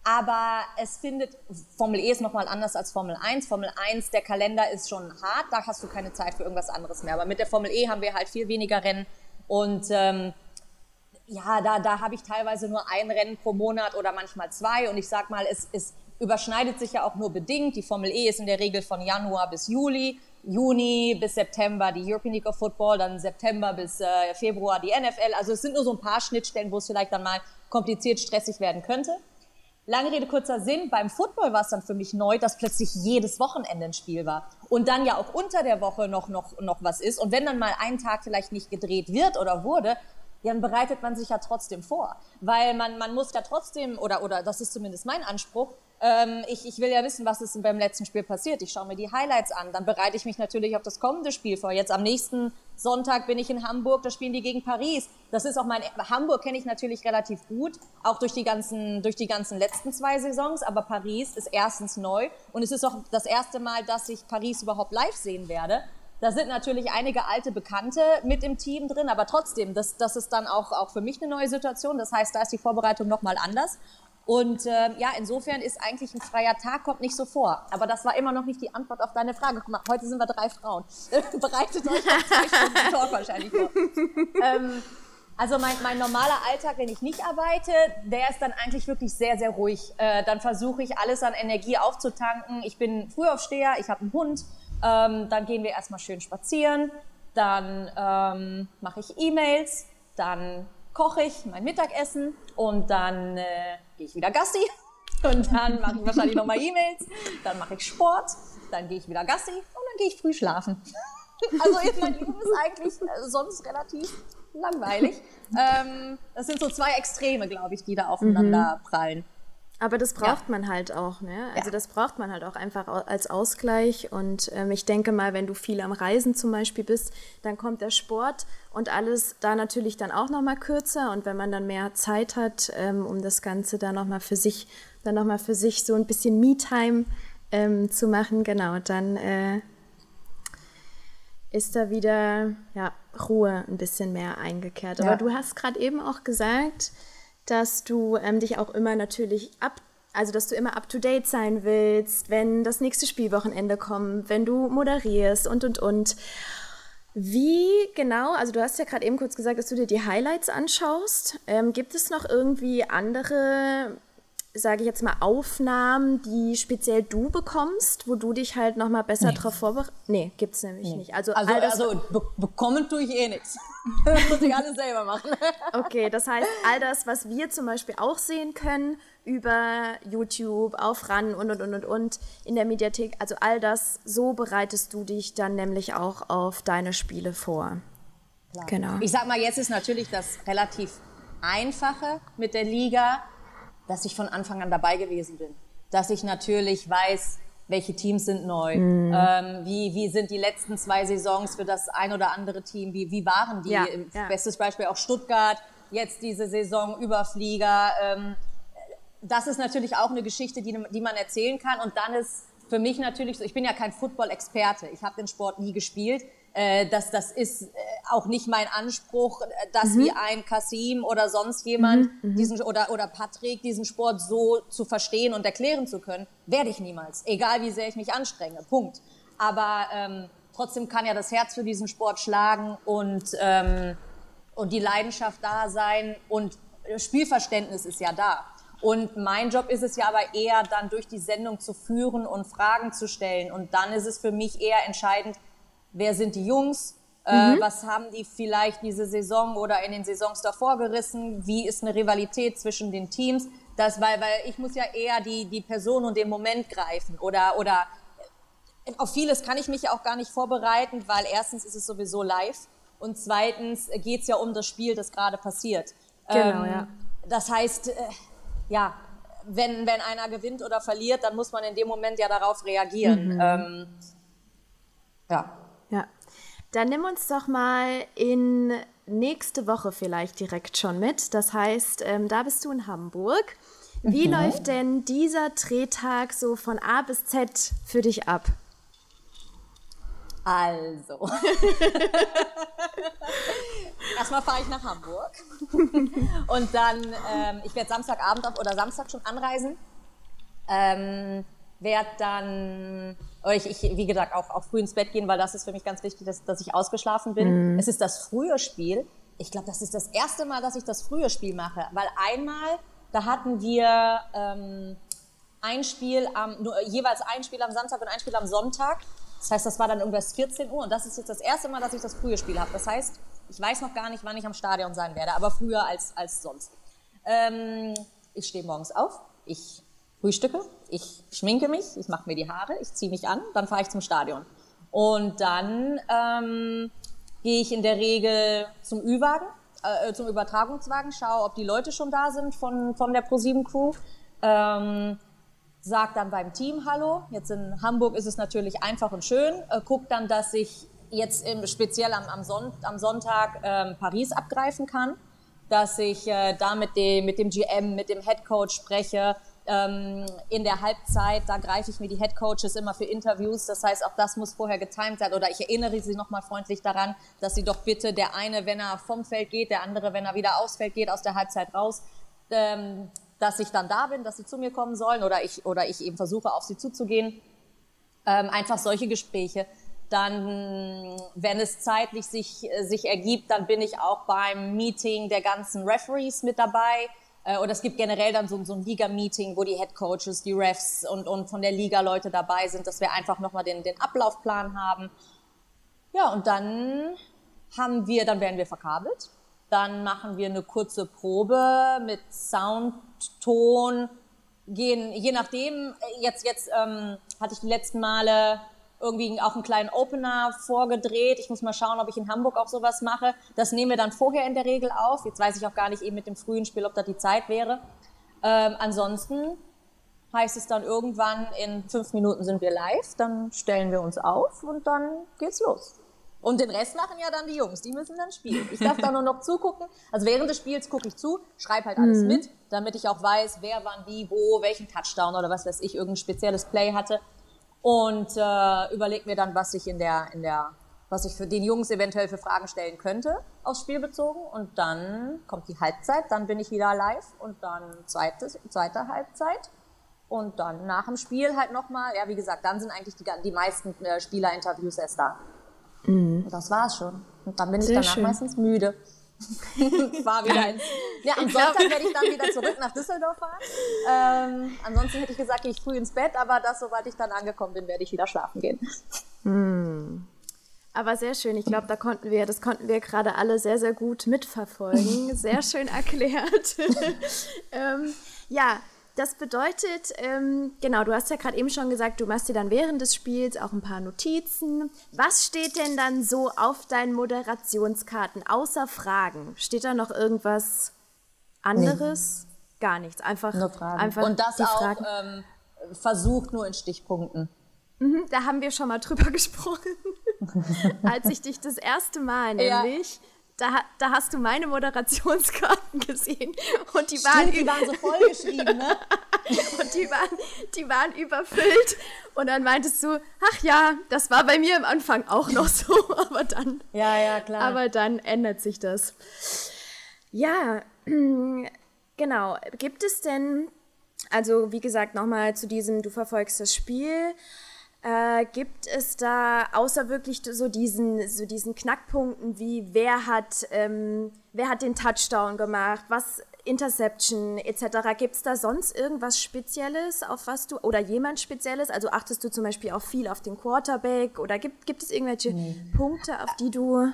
Aber es findet, Formel E ist nochmal anders als Formel 1. Formel 1, der Kalender ist schon hart, da hast du keine Zeit für irgendwas anderes mehr. Aber mit der Formel E haben wir halt viel weniger Rennen. Und ähm, ja, da, da habe ich teilweise nur ein Rennen pro Monat oder manchmal zwei. Und ich sag mal, es, es überschneidet sich ja auch nur bedingt. Die Formel E ist in der Regel von Januar bis Juli, Juni bis September die European League of Football, dann September bis äh, Februar die NFL. Also es sind nur so ein paar Schnittstellen, wo es vielleicht dann mal kompliziert, stressig werden könnte. Lange Rede, kurzer Sinn, beim Football war es dann für mich neu, dass plötzlich jedes Wochenende ein Spiel war. Und dann ja auch unter der Woche noch, noch, noch was ist. Und wenn dann mal ein Tag vielleicht nicht gedreht wird oder wurde, dann bereitet man sich ja trotzdem vor. Weil man, man muss ja trotzdem, oder, oder das ist zumindest mein Anspruch, ähm, ich, ich will ja wissen, was ist beim letzten Spiel passiert. Ich schaue mir die Highlights an. Dann bereite ich mich natürlich auf das kommende Spiel vor. Jetzt am nächsten Sonntag bin ich in Hamburg, da spielen die gegen Paris. Das ist auch mein, Hamburg kenne ich natürlich relativ gut, auch durch die ganzen, durch die ganzen letzten zwei Saisons. Aber Paris ist erstens neu und es ist auch das erste Mal, dass ich Paris überhaupt live sehen werde. Da sind natürlich einige alte Bekannte mit im Team drin, aber trotzdem, das, das ist dann auch, auch für mich eine neue Situation. Das heißt, da ist die Vorbereitung nochmal anders. Und äh, ja, insofern ist eigentlich ein freier Tag, kommt nicht so vor. Aber das war immer noch nicht die Antwort auf deine Frage. Guck mal, heute sind wir drei Frauen. Bereitet euch auf zwei Stunden Talk wahrscheinlich vor. ähm, also mein, mein normaler Alltag, wenn ich nicht arbeite, der ist dann eigentlich wirklich sehr, sehr ruhig. Äh, dann versuche ich alles an Energie aufzutanken. Ich bin Frühaufsteher, ich habe einen Hund. Ähm, dann gehen wir erstmal schön spazieren. Dann ähm, mache ich E-Mails. Dann koche ich mein Mittagessen und dann äh, gehe ich wieder Gassi und dann mache ich wahrscheinlich nochmal E-Mails, dann mache ich Sport, dann gehe ich wieder Gassi und dann gehe ich früh schlafen. Also mein Leben ist eigentlich äh, sonst relativ langweilig. Ähm, das sind so zwei Extreme, glaube ich, die da aufeinander mhm. prallen. Aber das braucht ja. man halt auch, ne? Also ja. das braucht man halt auch einfach als Ausgleich. Und ähm, ich denke mal, wenn du viel am Reisen zum Beispiel bist, dann kommt der Sport und alles da natürlich dann auch nochmal kürzer. Und wenn man dann mehr Zeit hat, ähm, um das Ganze dann nochmal für sich, dann nochmal für sich so ein bisschen Me-Time ähm, zu machen, genau, dann äh, ist da wieder ja, Ruhe ein bisschen mehr eingekehrt. Aber ja. du hast gerade eben auch gesagt, dass du ähm, dich auch immer natürlich ab, also dass du immer up to date sein willst, wenn das nächste Spielwochenende kommt, wenn du moderierst und und und. Wie genau, also du hast ja gerade eben kurz gesagt, dass du dir die Highlights anschaust. Ähm, gibt es noch irgendwie andere, sage ich jetzt mal, Aufnahmen, die speziell du bekommst, wo du dich halt nochmal besser nee. drauf vorbereitest? Nee, gibt es nämlich nee. nicht. Also, also, also be bekommen tue ich eh nichts. Das muss ich alles selber machen. Okay, das heißt, all das, was wir zum Beispiel auch sehen können über YouTube, auf RAN und und und und und in der Mediathek, also all das, so bereitest du dich dann nämlich auch auf deine Spiele vor. Klar. Genau. Ich sag mal, jetzt ist natürlich das relativ Einfache mit der Liga, dass ich von Anfang an dabei gewesen bin. Dass ich natürlich weiß, welche Teams sind neu, mhm. ähm, wie, wie sind die letzten zwei Saisons für das ein oder andere Team, wie, wie waren die? Ja, ja. Bestes Beispiel auch Stuttgart, jetzt diese Saison Überflieger. Ähm, das ist natürlich auch eine Geschichte, die, die man erzählen kann. Und dann ist für mich natürlich so, ich bin ja kein Football-Experte, ich habe den Sport nie gespielt. Äh, das, das ist äh, auch nicht mein Anspruch, äh, dass mhm. wie ein Kasim oder sonst jemand mhm, mhm. diesen oder oder Patrick diesen Sport so zu verstehen und erklären zu können, werde ich niemals, egal wie sehr ich mich anstrenge. Punkt. Aber ähm, trotzdem kann ja das Herz für diesen Sport schlagen und ähm, und die Leidenschaft da sein und Spielverständnis ist ja da. Und mein Job ist es ja aber eher dann durch die Sendung zu führen und Fragen zu stellen. Und dann ist es für mich eher entscheidend, wer sind die Jungs, äh, mhm. was haben die vielleicht diese Saison oder in den Saisons davor gerissen, wie ist eine Rivalität zwischen den Teams. Das, weil, weil ich muss ja eher die, die Person und den Moment greifen oder, oder äh, auf vieles kann ich mich ja auch gar nicht vorbereiten, weil erstens ist es sowieso live und zweitens geht es ja um das Spiel, das gerade passiert. Genau, ähm, ja. Das heißt, äh, ja, wenn, wenn einer gewinnt oder verliert, dann muss man in dem Moment ja darauf reagieren. Mhm. Ähm, ja. Dann nimm uns doch mal in nächste Woche vielleicht direkt schon mit. Das heißt, ähm, da bist du in Hamburg. Wie mhm. läuft denn dieser Drehtag so von A bis Z für dich ab? Also. Erstmal fahre ich nach Hamburg. Und dann, ähm, ich werde Samstagabend auf, oder Samstag schon anreisen. Ähm, werde dann, ich, ich, wie gesagt, auch, auch früh ins Bett gehen, weil das ist für mich ganz wichtig, dass, dass ich ausgeschlafen bin. Mhm. Es ist das frühe Spiel. Ich glaube, das ist das erste Mal, dass ich das frühe Spiel mache. Weil einmal, da hatten wir ähm, ein Spiel am, nur, jeweils ein Spiel am Samstag und ein Spiel am Sonntag. Das heißt, das war dann irgendwas 14 Uhr und das ist jetzt das erste Mal, dass ich das frühe Spiel habe. Das heißt, ich weiß noch gar nicht, wann ich am Stadion sein werde, aber früher als, als sonst. Ähm, ich stehe morgens auf, ich frühstücke, ich schminke mich, ich mache mir die Haare, ich ziehe mich an, dann fahre ich zum Stadion. Und dann ähm, gehe ich in der Regel zum Ü-Wagen, äh, zum Übertragungswagen, schaue, ob die Leute schon da sind von, von der ProSieben Crew. Ähm, sag dann beim Team Hallo. Jetzt in Hamburg ist es natürlich einfach und schön. Äh, guck dann, dass ich jetzt im, speziell am, am, Son am Sonntag ähm, Paris abgreifen kann, dass ich äh, da mit dem, mit dem GM, mit dem Head Coach spreche. Ähm, in der Halbzeit, da greife ich mir die Head Coaches immer für Interviews. Das heißt, auch das muss vorher getimed sein. Oder ich erinnere sie nochmal freundlich daran, dass sie doch bitte der eine, wenn er vom Feld geht, der andere, wenn er wieder aufs Feld geht, aus der Halbzeit raus, ähm, dass ich dann da bin, dass sie zu mir kommen sollen oder ich, oder ich eben versuche, auf sie zuzugehen. Ähm, einfach solche Gespräche. Dann, wenn es zeitlich sich, sich ergibt, dann bin ich auch beim Meeting der ganzen Referees mit dabei. Äh, oder es gibt generell dann so, so ein Liga-Meeting, wo die Head Coaches, die Refs und, und von der Liga Leute dabei sind, dass wir einfach nochmal den, den Ablaufplan haben. Ja, und dann haben wir, dann werden wir verkabelt. Dann machen wir eine kurze Probe mit Sound, Ton, gehen, je nachdem, jetzt, jetzt ähm, hatte ich die letzten Male irgendwie auch einen kleinen Opener vorgedreht. Ich muss mal schauen, ob ich in Hamburg auch sowas mache. Das nehmen wir dann vorher in der Regel auf. Jetzt weiß ich auch gar nicht eben mit dem frühen Spiel, ob da die Zeit wäre. Ähm, ansonsten heißt es dann irgendwann, in fünf Minuten sind wir live, dann stellen wir uns auf und dann geht's los. Und den Rest machen ja dann die Jungs, die müssen dann spielen. Ich darf da nur noch zugucken. Also während des Spiels gucke ich zu, schreibe halt alles mhm. mit, damit ich auch weiß, wer wann wie, wo, welchen Touchdown oder was weiß ich, irgendein spezielles Play hatte. Und äh, überlege mir dann, was ich in der, in der, was ich für den Jungs eventuell für Fragen stellen könnte, aufs Spiel bezogen. Und dann kommt die Halbzeit, dann bin ich wieder live und dann zweite, zweite Halbzeit. Und dann nach dem Spiel halt nochmal, ja, wie gesagt, dann sind eigentlich die, die meisten äh, Spielerinterviews erst da. Mhm. Das war's schon. Und dann bin ich Sehr danach schön. meistens müde. War wieder ins, ja, am Sonntag werde ich dann wieder zurück nach Düsseldorf fahren. Ähm, ansonsten hätte ich gesagt, gehe ich früh ins Bett, aber das, sobald ich dann angekommen bin, werde ich wieder schlafen gehen. Mhm. Aber sehr schön. Ich glaube, da konnten wir, das konnten wir gerade alle sehr, sehr gut mitverfolgen. Sehr schön erklärt. ähm, ja, das bedeutet, ähm, genau, du hast ja gerade eben schon gesagt, du machst dir dann während des Spiels auch ein paar Notizen. Was steht denn dann so auf deinen Moderationskarten, außer Fragen? Steht da noch irgendwas anderes? Nee. Gar nichts, einfach, nur Fragen. einfach Und das auch ähm, versucht nur in Stichpunkten. Mhm, da haben wir schon mal drüber gesprochen, als ich dich das erste Mal nämlich... Ja da, da hast du meine Moderationskarten gesehen und die waren, Stimmt, die waren so vollgeschrieben, ne? und die waren, die waren überfüllt und dann meintest du, ach ja, das war bei mir am Anfang auch noch so, aber dann, ja, ja, klar. aber dann ändert sich das. Ja, genau. Gibt es denn, also wie gesagt, nochmal zu diesem, du verfolgst das Spiel. Äh, gibt es da außer wirklich so diesen, so diesen Knackpunkten wie wer hat, ähm, wer hat den Touchdown gemacht, was Interception etc. Gibt es da sonst irgendwas Spezielles, auf was du, oder jemand Spezielles? Also achtest du zum Beispiel auch viel auf den Quarterback oder gibt, gibt es irgendwelche nee. Punkte, auf die du.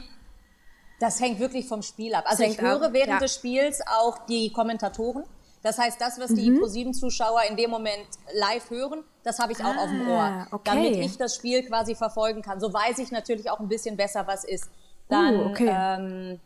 Das hängt wirklich vom Spiel ab. Also ich höre ab. während ja. des Spiels auch die Kommentatoren. Das heißt, das, was die mhm. Pro7-Zuschauer in dem Moment live hören, das habe ich auch ah, auf dem Ohr, ah, okay. damit ich das Spiel quasi verfolgen kann. So weiß ich natürlich auch ein bisschen besser, was ist. Dann, uh, okay. ähm,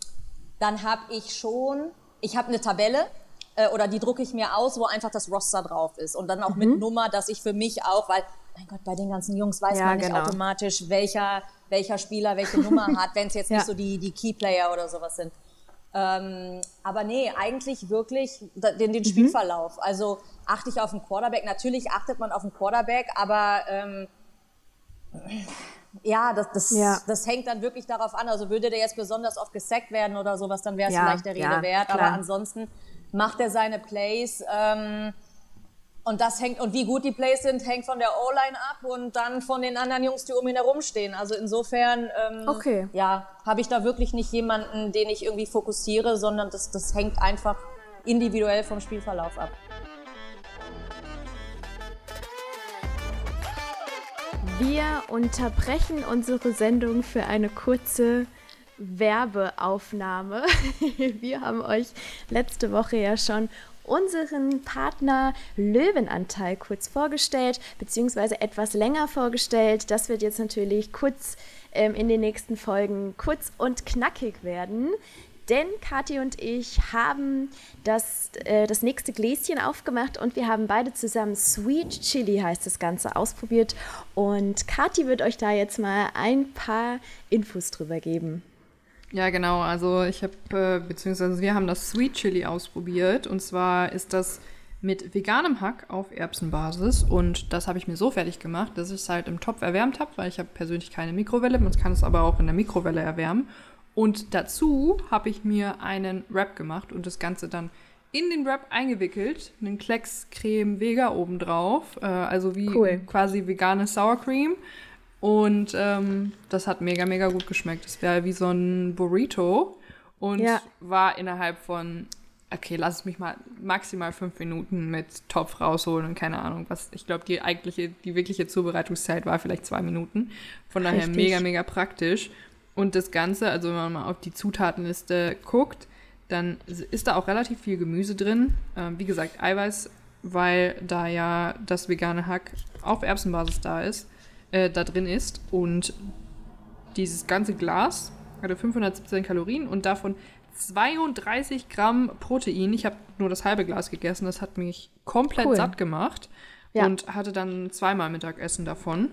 dann habe ich schon, ich habe eine Tabelle äh, oder die drucke ich mir aus, wo einfach das Roster drauf ist und dann auch mhm. mit Nummer, dass ich für mich auch, weil mein Gott, bei den ganzen Jungs weiß ja, man nicht genau. automatisch, welcher welcher Spieler welche Nummer hat, wenn es jetzt ja. nicht so die die Keyplayer oder sowas sind. Ähm, aber nee, eigentlich wirklich den, den mhm. Spielverlauf. Also achte ich auf den Quarterback. Natürlich achtet man auf den Quarterback, aber ähm, ja, das, das, ja. das hängt dann wirklich darauf an. Also würde der jetzt besonders oft gesackt werden oder sowas, dann wäre es ja, vielleicht der Rede ja, wert. Klar. Aber ansonsten macht er seine Plays. Ähm, und das hängt, und wie gut die Plays sind, hängt von der O-Line ab und dann von den anderen Jungs, die um ihn herumstehen. Also insofern, ähm, okay. ja, habe ich da wirklich nicht jemanden, den ich irgendwie fokussiere, sondern das, das hängt einfach individuell vom Spielverlauf ab. Wir unterbrechen unsere Sendung für eine kurze Werbeaufnahme. Wir haben euch letzte Woche ja schon unseren Partner Löwenanteil kurz vorgestellt, beziehungsweise etwas länger vorgestellt. Das wird jetzt natürlich kurz ähm, in den nächsten Folgen kurz und knackig werden. Denn Kathi und ich haben das, äh, das nächste Gläschen aufgemacht und wir haben beide zusammen Sweet Chili heißt das Ganze ausprobiert. Und Kathi wird euch da jetzt mal ein paar Infos drüber geben. Ja, genau. Also ich habe, äh, beziehungsweise wir haben das Sweet Chili ausprobiert. Und zwar ist das mit veganem Hack auf Erbsenbasis. Und das habe ich mir so fertig gemacht, dass ich es halt im Topf erwärmt habe, weil ich habe persönlich keine Mikrowelle. Man kann es aber auch in der Mikrowelle erwärmen. Und dazu habe ich mir einen Wrap gemacht und das Ganze dann in den Wrap eingewickelt, einen Klecks Creme Vega obendrauf, äh, also wie cool. quasi vegane Sour Cream. Und ähm, das hat mega, mega gut geschmeckt. Das wäre wie so ein Burrito und ja. war innerhalb von, okay, lass es mich mal maximal fünf Minuten mit Topf rausholen und keine Ahnung, was. Ich glaube, die eigentliche, die wirkliche Zubereitungszeit war vielleicht zwei Minuten. Von daher Richtig. mega, mega praktisch. Und das Ganze, also wenn man mal auf die Zutatenliste guckt, dann ist da auch relativ viel Gemüse drin. Ähm, wie gesagt, Eiweiß, weil da ja das vegane Hack auf Erbsenbasis da ist, äh, da drin ist. Und dieses ganze Glas hatte 517 Kalorien und davon 32 Gramm Protein. Ich habe nur das halbe Glas gegessen. Das hat mich komplett cool. satt gemacht. Ja. Und hatte dann zweimal Mittagessen davon.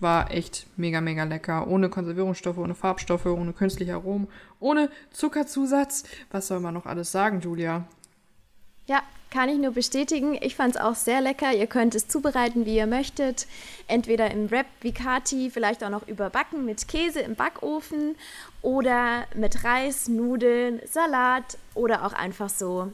War echt mega, mega lecker. Ohne Konservierungsstoffe, ohne Farbstoffe, ohne künstliche Aromen, ohne Zuckerzusatz. Was soll man noch alles sagen, Julia? Ja, kann ich nur bestätigen. Ich fand es auch sehr lecker. Ihr könnt es zubereiten, wie ihr möchtet. Entweder im Wrap wie Kati, vielleicht auch noch überbacken mit Käse im Backofen oder mit Reis, Nudeln, Salat oder auch einfach so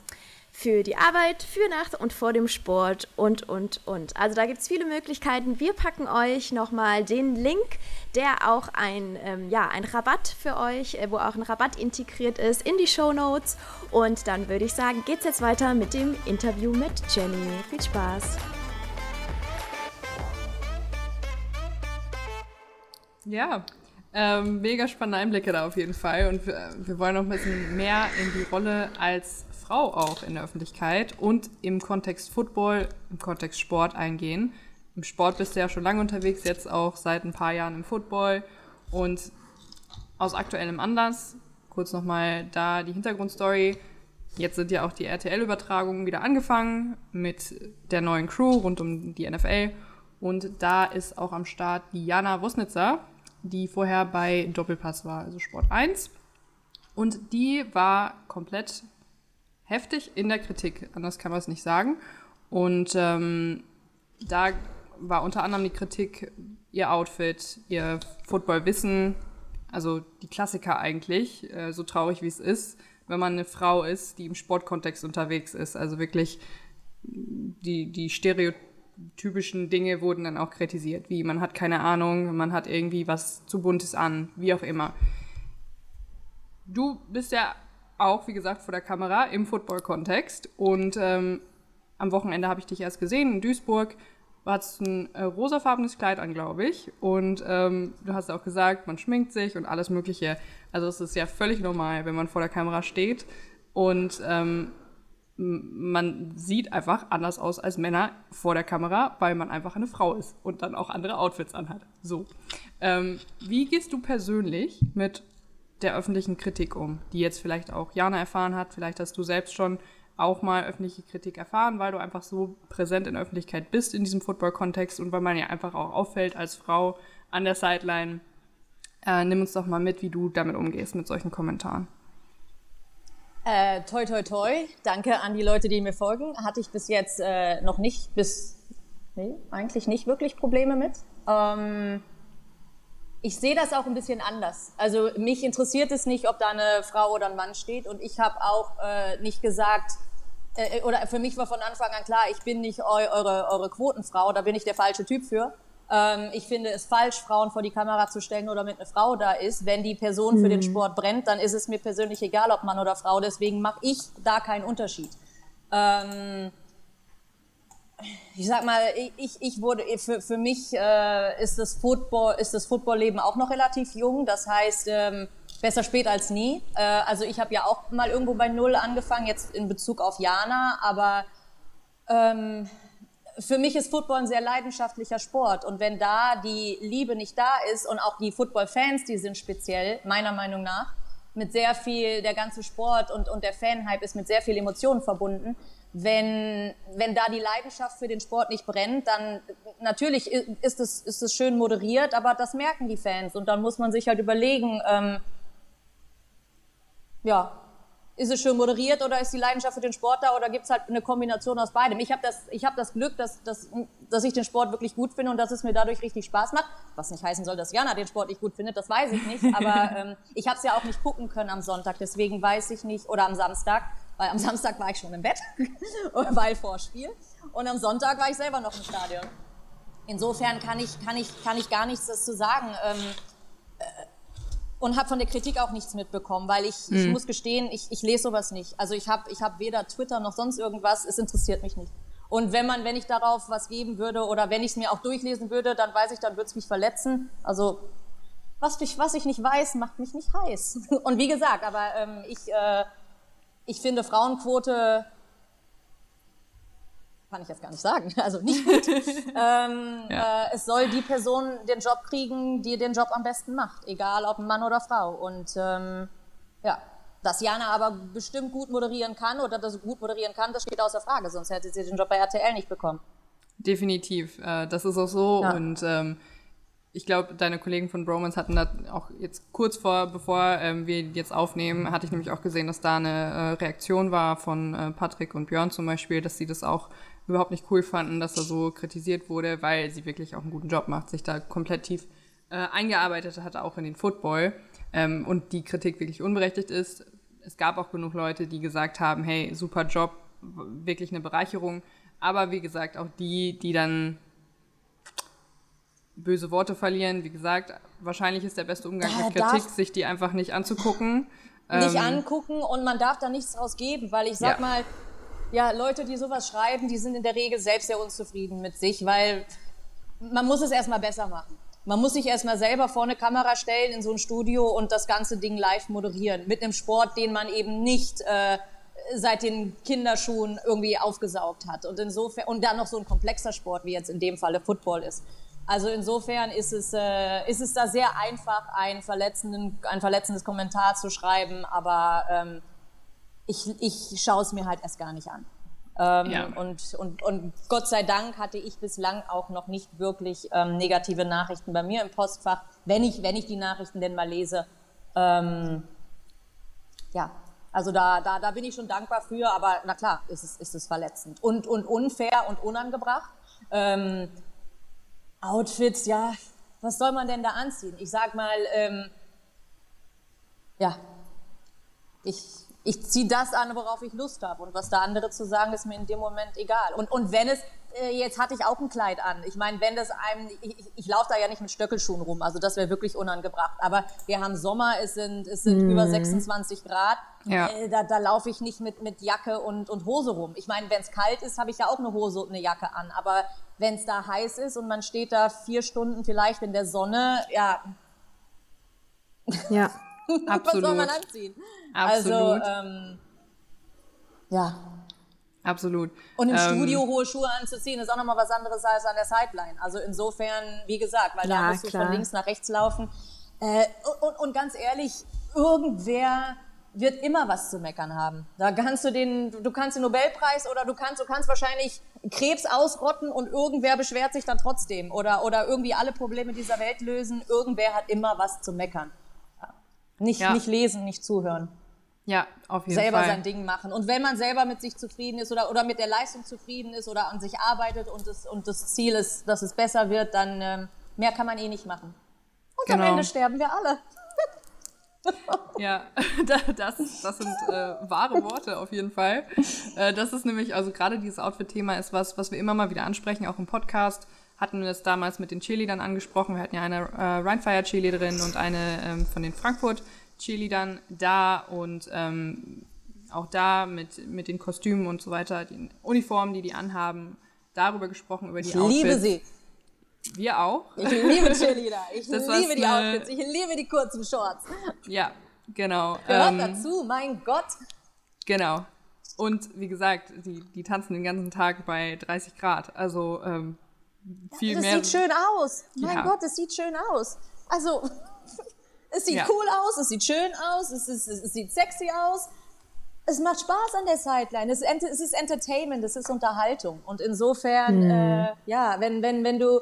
für die Arbeit, für nach und vor dem Sport und, und, und. Also da gibt es viele Möglichkeiten. Wir packen euch nochmal den Link, der auch ein, ähm, ja, ein Rabatt für euch, äh, wo auch ein Rabatt integriert ist, in die Show Notes. Und dann würde ich sagen, geht es jetzt weiter mit dem Interview mit Jenny. Viel Spaß! Ja, ähm, mega spannende Einblicke da auf jeden Fall. Und wir, wir wollen noch ein bisschen mehr in die Rolle als Frau auch in der Öffentlichkeit und im Kontext Football, im Kontext Sport eingehen. Im Sport bist du ja schon lange unterwegs, jetzt auch seit ein paar Jahren im Football. Und aus aktuellem Anlass, kurz nochmal da die Hintergrundstory. Jetzt sind ja auch die RTL-Übertragungen wieder angefangen mit der neuen Crew rund um die NFL. Und da ist auch am Start die Jana Wosnitzer, die vorher bei Doppelpass war, also Sport 1. Und die war komplett heftig in der Kritik, anders kann man es nicht sagen. Und ähm, da war unter anderem die Kritik ihr Outfit, ihr Footballwissen, also die Klassiker eigentlich, äh, so traurig wie es ist, wenn man eine Frau ist, die im Sportkontext unterwegs ist. Also wirklich die, die stereotypischen Dinge wurden dann auch kritisiert, wie man hat keine Ahnung, man hat irgendwie was zu buntes an, wie auch immer. Du bist ja auch, wie gesagt, vor der Kamera im Football-Kontext. Und ähm, am Wochenende habe ich dich erst gesehen in Duisburg. Du hattest ein äh, rosafarbenes Kleid an, glaube ich. Und ähm, du hast auch gesagt, man schminkt sich und alles Mögliche. Also es ist ja völlig normal, wenn man vor der Kamera steht. Und ähm, man sieht einfach anders aus als Männer vor der Kamera, weil man einfach eine Frau ist und dann auch andere Outfits anhat. So. Ähm, wie gehst du persönlich mit der öffentlichen Kritik um, die jetzt vielleicht auch Jana erfahren hat? Vielleicht hast du selbst schon auch mal öffentliche Kritik erfahren, weil du einfach so präsent in der Öffentlichkeit bist in diesem Football-Kontext und weil man ja einfach auch auffällt als Frau an der Sideline. Äh, nimm uns doch mal mit, wie du damit umgehst mit solchen Kommentaren. Äh, toi, toi, toi. Danke an die Leute, die mir folgen. Hatte ich bis jetzt äh, noch nicht, bis, nee, eigentlich nicht wirklich Probleme mit. Ähm, ich sehe das auch ein bisschen anders. Also mich interessiert es nicht, ob da eine Frau oder ein Mann steht. Und ich habe auch äh, nicht gesagt, äh, oder für mich war von Anfang an klar, ich bin nicht eu eure, eure Quotenfrau, da bin ich der falsche Typ für. Ähm, ich finde es falsch, Frauen vor die Kamera zu stellen oder mit einer Frau da ist. Wenn die Person mhm. für den mhm. Sport brennt, dann ist es mir persönlich egal, ob Mann oder Frau. Deswegen mache ich da keinen Unterschied. Ähm, ich sag mal, ich, ich wurde, für, für mich äh, ist das Football, ist das Footballleben auch noch relativ jung. Das heißt, ähm, besser spät als nie. Äh, also ich habe ja auch mal irgendwo bei Null angefangen, jetzt in Bezug auf Jana, aber ähm, für mich ist Football ein sehr leidenschaftlicher Sport. Und wenn da die Liebe nicht da ist und auch die Football-Fans, die sind speziell, meiner Meinung nach, mit sehr viel, der ganze Sport und, und der Fanhype ist mit sehr viel Emotionen verbunden. Wenn, wenn da die Leidenschaft für den Sport nicht brennt, dann natürlich ist es, ist es schön moderiert, aber das merken die Fans und dann muss man sich halt überlegen, ähm, ja, ist es schön moderiert oder ist die Leidenschaft für den Sport da oder gibt es halt eine Kombination aus beidem? Ich habe das, ich hab das Glück, dass, dass, dass ich den Sport wirklich gut finde und dass es mir dadurch richtig Spaß macht. Was nicht heißen soll, dass Jana den Sport nicht gut findet, das weiß ich nicht. Aber ähm, ich habe es ja auch nicht gucken können am Sonntag, deswegen weiß ich nicht, oder am Samstag, weil am Samstag war ich schon im Bett, weil Vorspiel. Und am Sonntag war ich selber noch im Stadion. Insofern kann ich, kann ich, kann ich gar nichts dazu sagen. Ähm, äh, und habe von der Kritik auch nichts mitbekommen, weil ich, mhm. ich muss gestehen, ich, ich lese sowas nicht. Also ich habe ich hab weder Twitter noch sonst irgendwas, es interessiert mich nicht. Und wenn man, wenn ich darauf was geben würde oder wenn ich es mir auch durchlesen würde, dann weiß ich, dann würde es mich verletzen. Also was ich, was ich nicht weiß, macht mich nicht heiß. Und wie gesagt, aber ähm, ich, äh, ich finde Frauenquote kann ich jetzt gar nicht sagen, also nicht gut. ähm, ja. äh, es soll die Person den Job kriegen, die den Job am besten macht, egal ob Mann oder Frau. Und ähm, ja, dass Jana aber bestimmt gut moderieren kann oder dass sie gut moderieren kann, das steht außer Frage, sonst hätte sie den Job bei RTL nicht bekommen. Definitiv, äh, das ist auch so ja. und ähm, ich glaube, deine Kollegen von Bromance hatten da auch jetzt kurz vor, bevor ähm, wir jetzt aufnehmen, hatte ich nämlich auch gesehen, dass da eine äh, Reaktion war von äh, Patrick und Björn zum Beispiel, dass sie das auch überhaupt nicht cool fanden, dass er so kritisiert wurde, weil sie wirklich auch einen guten Job macht, sich da komplett tief äh, eingearbeitet hat, auch in den Football ähm, und die Kritik wirklich unberechtigt ist. Es gab auch genug Leute, die gesagt haben, hey, super Job, wirklich eine Bereicherung. Aber wie gesagt, auch die, die dann böse Worte verlieren. Wie gesagt, wahrscheinlich ist der beste Umgang mit Kritik, sich die einfach nicht anzugucken. Nicht ähm, angucken und man darf da nichts draus geben, weil ich sag ja. mal, ja, Leute, die sowas schreiben, die sind in der Regel selbst sehr unzufrieden mit sich, weil man muss es erstmal besser machen. Man muss sich erstmal selber vor eine Kamera stellen in so ein Studio und das ganze Ding live moderieren. Mit einem Sport, den man eben nicht äh, seit den Kinderschuhen irgendwie aufgesaugt hat. Und insofern, und dann noch so ein komplexer Sport, wie jetzt in dem Falle Football ist. Also insofern ist es, äh, ist es da sehr einfach, ein, verletzenden, ein verletzendes Kommentar zu schreiben, aber ähm, ich, ich schaue es mir halt erst gar nicht an. Ähm, ja. und, und, und Gott sei Dank hatte ich bislang auch noch nicht wirklich ähm, negative Nachrichten bei mir im Postfach, wenn ich, wenn ich die Nachrichten denn mal lese. Ähm, ja, also da, da, da bin ich schon dankbar für, aber na klar, ist es, ist es verletzend und, und unfair und unangebracht. Ähm, Outfits, ja, was soll man denn da anziehen? Ich sag mal, ähm, ja, ich, ich ziehe das an, worauf ich Lust habe. Und was da andere zu sagen, ist mir in dem Moment egal. Und, und wenn es, äh, jetzt hatte ich auch ein Kleid an. Ich meine, wenn das einem, ich, ich, ich laufe da ja nicht mit Stöckelschuhen rum, also das wäre wirklich unangebracht. Aber wir haben Sommer, es sind, es sind mhm. über 26 Grad. Ja. Äh, da da laufe ich nicht mit, mit Jacke und, und Hose rum. Ich meine, wenn es kalt ist, habe ich ja auch eine Hose und eine Jacke an. Aber wenn es da heiß ist und man steht da vier Stunden vielleicht in der Sonne, ja. Ja. Absolut. Was soll man anziehen? Absolut. Also, ähm, ja. Absolut. Und im ähm, Studio hohe Schuhe anzuziehen, ist auch nochmal was anderes als an der Sideline. Also insofern, wie gesagt, weil da musst klar. du von links nach rechts laufen. Äh, und, und ganz ehrlich, irgendwer wird immer was zu meckern haben. Da kannst du den, du kannst den Nobelpreis oder du kannst, du kannst wahrscheinlich Krebs ausrotten und irgendwer beschwert sich dann trotzdem oder, oder irgendwie alle Probleme dieser Welt lösen. Irgendwer hat immer was zu meckern. Nicht, ja. nicht lesen, nicht zuhören. Ja, auf jeden selber Fall. Selber sein Ding machen. Und wenn man selber mit sich zufrieden ist oder, oder mit der Leistung zufrieden ist oder an sich arbeitet und das, und das Ziel ist, dass es besser wird, dann ähm, mehr kann man eh nicht machen. Und genau. am Ende sterben wir alle. ja, das, das sind äh, wahre Worte auf jeden Fall. Äh, das ist nämlich, also gerade dieses Outfit-Thema ist was, was wir immer mal wieder ansprechen, auch im Podcast. Hatten wir es damals mit den Cheerleadern angesprochen. Wir hatten ja eine äh, Rheinfire-Cheerleaderin und eine ähm, von den Frankfurt Cheerleadern da und ähm, auch da mit, mit den Kostümen und so weiter, den Uniformen, die die anhaben, darüber gesprochen, über die ich Outfits. Ich liebe sie. Wir auch. Ich liebe Cheerleader. Ich das liebe die Outfits. Ich liebe die kurzen Shorts. Ja, genau. Gehört ähm, dazu, mein Gott. Genau. Und wie gesagt, die, die tanzen den ganzen Tag bei 30 Grad. Also ähm, viel das mehr. Das sieht schön aus. Mein ja. Gott, es sieht schön aus. Also, es sieht ja. cool aus, es sieht schön aus, es, ist, es sieht sexy aus. Es macht Spaß an der Sideline. Es, es ist Entertainment, es ist Unterhaltung. Und insofern, mhm. äh, ja, wenn, wenn, wenn du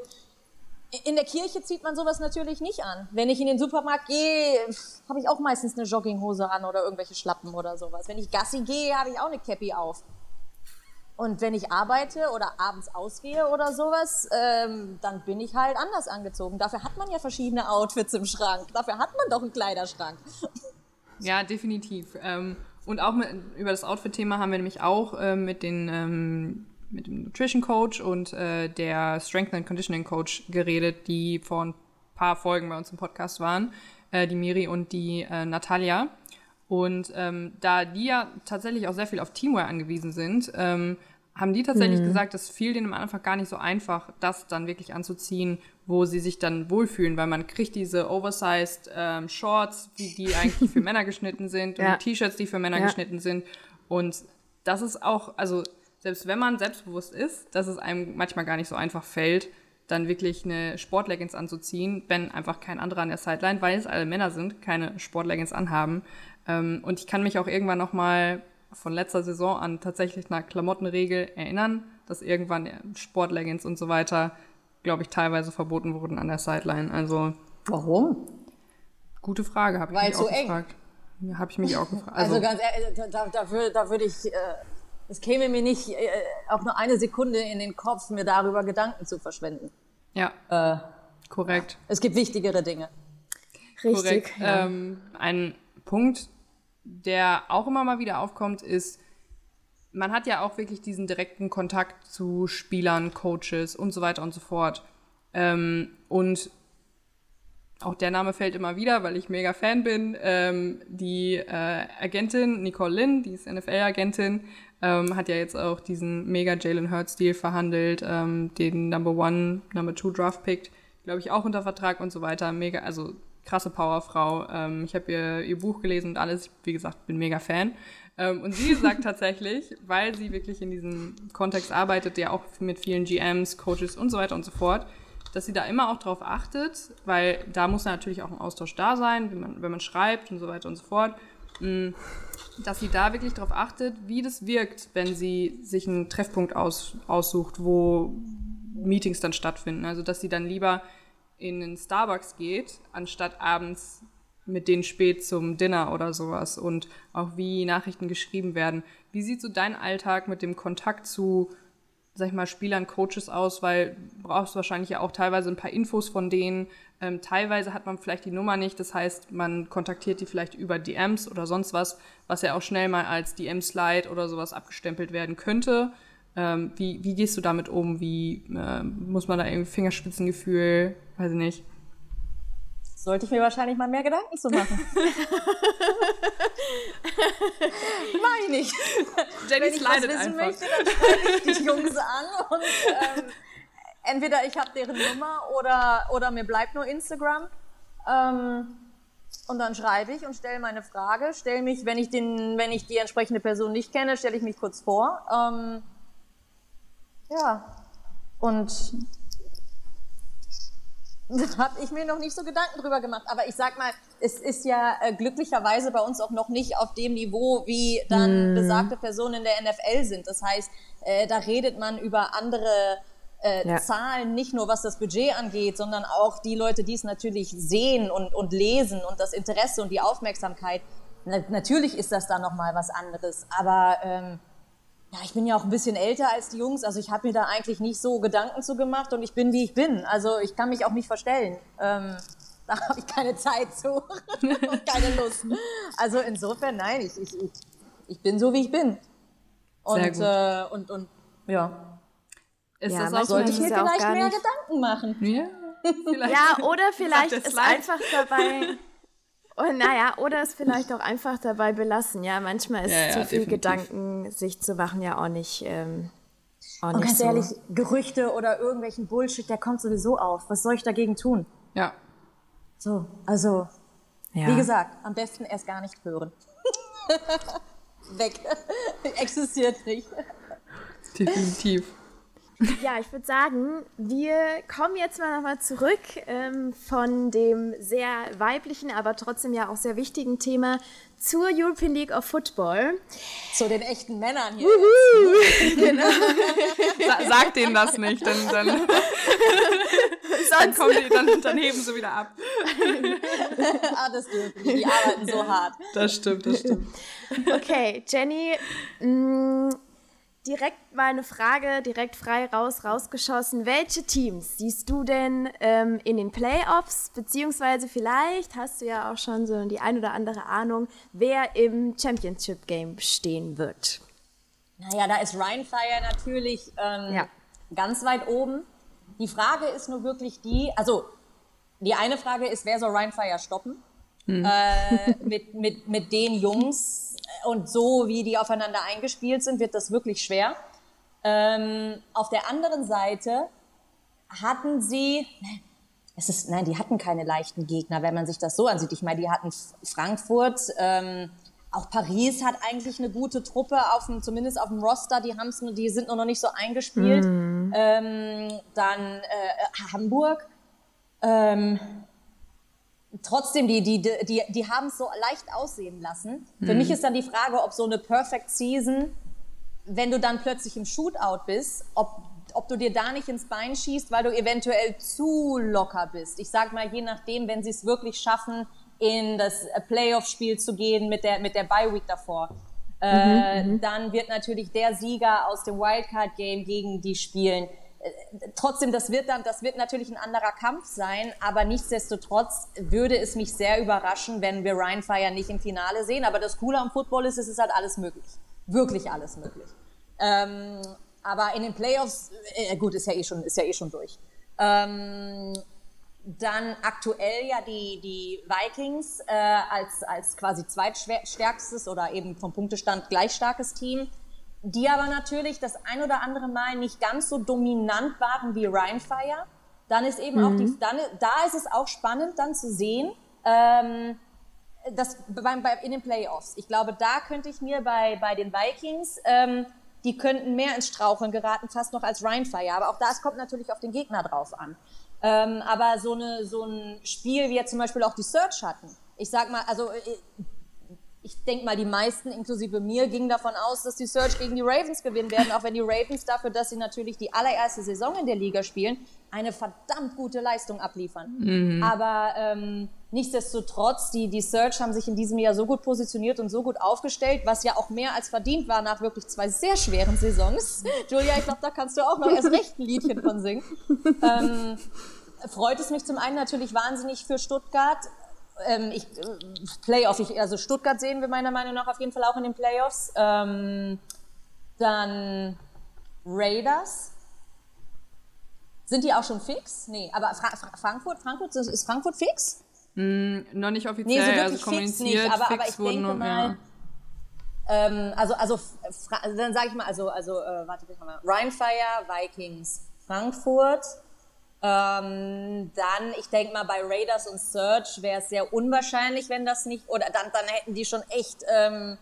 in der Kirche zieht man sowas natürlich nicht an. Wenn ich in den Supermarkt gehe, habe ich auch meistens eine Jogginghose an oder irgendwelche Schlappen oder sowas. Wenn ich Gassi gehe, habe ich auch eine Cappy auf. Und wenn ich arbeite oder abends ausgehe oder sowas, ähm, dann bin ich halt anders angezogen. Dafür hat man ja verschiedene Outfits im Schrank. Dafür hat man doch einen Kleiderschrank. Ja, definitiv. Ähm, und auch mit, über das Outfit-Thema haben wir nämlich auch äh, mit, den, ähm, mit dem Nutrition Coach und äh, der Strength and Conditioning Coach geredet, die vor ein paar Folgen bei uns im Podcast waren, äh, die Miri und die äh, Natalia. Und ähm, da die ja tatsächlich auch sehr viel auf Teamwear angewiesen sind, ähm, haben die tatsächlich mhm. gesagt, es fiel denen am Anfang gar nicht so einfach, das dann wirklich anzuziehen, wo sie sich dann wohlfühlen, weil man kriegt diese oversized ähm, Shorts, die, die eigentlich für Männer geschnitten sind ja. und T-Shirts, die für Männer ja. geschnitten sind. Und das ist auch, also selbst wenn man selbstbewusst ist, dass es einem manchmal gar nicht so einfach fällt, dann wirklich eine Sportleggings anzuziehen, wenn einfach kein anderer an der Sideline, weil es alle Männer sind, keine Sportleggings anhaben. Ähm, und ich kann mich auch irgendwann noch mal von letzter Saison an tatsächlich nach Klamottenregel erinnern, dass irgendwann Sportleggings und so weiter, glaube ich, teilweise verboten wurden an der Sideline. Also warum? Gute Frage, habe ich mich so auch eng. gefragt. Habe ich mich auch gefragt. Also, also ganz ehrlich, da, da, da würde ich, äh, es käme mir nicht äh, auch nur eine Sekunde in den Kopf, mir darüber Gedanken zu verschwenden. Ja. Äh, korrekt. Es gibt wichtigere Dinge. Richtig. Korrekt. Ja. Ähm, ein Punkt, der auch immer mal wieder aufkommt, ist, man hat ja auch wirklich diesen direkten Kontakt zu Spielern, Coaches und so weiter und so fort. Ähm, und auch der Name fällt immer wieder, weil ich mega Fan bin. Ähm, die äh, Agentin Nicole Lynn, die ist NFL-Agentin, ähm, hat ja jetzt auch diesen mega Jalen Hurts-Deal verhandelt, ähm, den Number One, Number Two Draft Pick, glaube ich, auch unter Vertrag und so weiter. Mega, also krasse Powerfrau. Ähm, ich habe ihr, ihr Buch gelesen und alles. Wie gesagt, bin mega Fan. Ähm, und sie sagt tatsächlich, weil sie wirklich in diesem Kontext arbeitet, ja auch mit vielen GMs, Coaches und so weiter und so fort, dass sie da immer auch drauf achtet, weil da muss natürlich auch ein Austausch da sein, wenn man, wenn man schreibt und so weiter und so fort, mm, dass sie da wirklich darauf achtet, wie das wirkt, wenn sie sich einen Treffpunkt aus, aussucht, wo Meetings dann stattfinden. Also dass sie dann lieber in den Starbucks geht, anstatt abends mit denen spät zum Dinner oder sowas und auch wie Nachrichten geschrieben werden. Wie sieht so dein Alltag mit dem Kontakt zu sag ich mal, Spielern Coaches aus, weil du brauchst wahrscheinlich ja auch teilweise ein paar Infos von denen. Ähm, teilweise hat man vielleicht die Nummer nicht, das heißt, man kontaktiert die vielleicht über DMs oder sonst was, was ja auch schnell mal als DM-Slide oder sowas abgestempelt werden könnte. Ähm, wie, wie gehst du damit um? Wie äh, muss man da irgendwie Fingerspitzengefühl, weiß ich nicht. Sollte ich mir wahrscheinlich mal mehr Gedanken zu machen. Mach ich nicht. Jenny Wenn ich was wissen einfach. möchte, dann schreibe ich die Jungs an und ähm, entweder ich habe deren Nummer oder, oder mir bleibt nur Instagram. Ähm, und dann schreibe ich und stelle meine Frage, stelle mich, wenn ich, den, wenn ich die entsprechende Person nicht kenne, stelle ich mich kurz vor. Ähm, ja, und da habe ich mir noch nicht so Gedanken drüber gemacht. Aber ich sag mal, es ist ja äh, glücklicherweise bei uns auch noch nicht auf dem Niveau, wie dann besagte Personen in der NFL sind. Das heißt, äh, da redet man über andere äh, Ja. Zahlen, nicht nur was das Budget angeht, sondern auch die Leute, die es natürlich sehen und, und lesen und das Interesse und die Aufmerksamkeit. Na, natürlich ist das dann nochmal was anderes. Aber ähm, ja, ich bin ja auch ein bisschen älter als die Jungs, also ich habe mir da eigentlich nicht so Gedanken zu gemacht und ich bin, wie ich bin. Also ich kann mich auch nicht verstellen. Ähm, da habe ich keine Zeit zu und keine Lust. Also insofern, nein, ich, ich, ich, ich bin so, wie ich bin. Und, Sehr gut. Äh, und, und ja, Ist Ja, das auch sollte ich mir vielleicht mehr nicht- Gedanken machen. Ja, vielleicht. Ja, oder vielleicht ist einfach dabei. Und naja, oder es vielleicht auch einfach dabei belassen. Ja, manchmal ist Ja, ja, zu viel definitiv. Gedanken, sich zu machen, ja auch nicht. Ähm, auch Und nicht ganz so. ehrlich, Gerüchte oder irgendwelchen Bullshit, der kommt sowieso auf. Was soll ich dagegen tun? Ja, So, also, ja. wie gesagt, am besten erst gar nicht hören. Weg. Existiert nicht. definitiv. Ja, ich würde sagen, wir kommen jetzt mal nochmal zurück ähm, von dem sehr weiblichen, aber trotzdem ja auch sehr wichtigen Thema zur European League of Football. Zu den echten Männern hier. Sa sag denen das nicht, dann, dann, dann, kommen die, dann, dann heben sie wieder ab. ah, das dürfen die. Die arbeiten so hart. Das stimmt, das stimmt. Okay, Jenny, mh, direkt mal eine Frage, direkt frei raus, rausgeschossen. Welche Teams siehst du denn ähm, in den Playoffs? Beziehungsweise vielleicht hast du ja auch schon so die ein oder andere Ahnung, wer im Championship Game stehen wird. Naja, da ist Ryan Fire natürlich ähm, Ja. ganz weit oben. Die Frage ist nur wirklich die, also die eine Frage ist, wer soll Ryan Fire stoppen? Äh, mit, mit, mit den Jungs und so, wie die aufeinander eingespielt sind, wird das wirklich schwer. Ähm, auf der anderen Seite hatten sie, es ist, nein, die hatten keine leichten Gegner, wenn man sich das so ansieht. Ich meine, die hatten Frankfurt, ähm, auch Paris hat eigentlich eine gute Truppe, auf dem, zumindest auf dem Roster, die, haben's, die sind nur noch nicht so eingespielt. Ähm, dann äh, Hamburg. Ähm, trotzdem, die, die, die, die, haben es so leicht aussehen lassen. Für mich ist dann die Frage, ob so eine Perfect Season, wenn du dann plötzlich im Shootout bist, ob, ob du dir da nicht ins Bein schießt, weil du eventuell zu locker bist. Ich sag mal, je nachdem, wenn sie es wirklich schaffen, in das Playoff-Spiel zu gehen mit der, mit der Bye-Week davor. Äh, dann wird natürlich der Sieger aus dem Wildcard-Game gegen die spielen. Trotzdem, das wird dann, das wird natürlich ein anderer Kampf sein, aber nichtsdestotrotz würde es mich sehr überraschen, wenn wir Ryan Fire nicht im Finale sehen. Aber das Coole am Football ist, es ist halt alles möglich. Wirklich alles möglich. Ähm, aber in den Playoffs, äh, gut, ist ja eh schon, ist ja eh schon durch. Ähm, dann aktuell ja die, die Vikings äh, als, als quasi zweitstärkstes oder eben vom Punktestand gleich starkes Team, die aber natürlich das ein oder andere Mal nicht ganz so dominant waren wie Rheinfire. Dann ist eben auch die, dann, da ist es auch spannend dann zu sehen, ähm, das beim, bei, in den Playoffs. Ich glaube, da könnte ich mir bei, bei den Vikings, ähm, die könnten mehr ins Straucheln geraten, fast noch als Rheinfire. Aber auch das kommt natürlich auf den Gegner drauf an. Ähm, aber so, eine, so ein Spiel, wie jetzt zum Beispiel auch die Search hatten. Ich sag mal, also äh, ich denke mal, die meisten, inklusive mir, gingen davon aus, dass die Search gegen die Ravens gewinnen werden, auch wenn die Ravens dafür, dass sie natürlich die allererste Saison in der Liga spielen, eine verdammt gute Leistung abliefern. Mhm. Aber ähm, nichtsdestotrotz, die, die Search haben sich in diesem Jahr so gut positioniert und so gut aufgestellt, was ja auch mehr als verdient war nach wirklich zwei sehr schweren Saisons. Julia, ich glaube, da kannst du auch noch erst recht ein Liedchen von singen. Ähm, freut es mich zum einen natürlich wahnsinnig für Stuttgart. Ähm, ich, äh, Playoff, ich, also Stuttgart sehen wir meiner Meinung nach auf jeden Fall auch in den Playoffs. Ähm, dann Raiders sind die auch schon fix? Nee, aber Fra Fra Frankfurt, Frankfurt, ist Frankfurt fix? Mm, noch nicht offiziell, nee, so also kommuniziert, nicht, aber, aber ich denke mal, ja. ähm, also, also, dann sage ich mal, also, also, äh, warte, ich mal, Rheinfire, Vikings, Frankfurt, ähm, dann, ich denke mal, bei Raiders und Search wäre es sehr unwahrscheinlich, wenn das nicht, oder dann, dann hätten die schon echt ähm,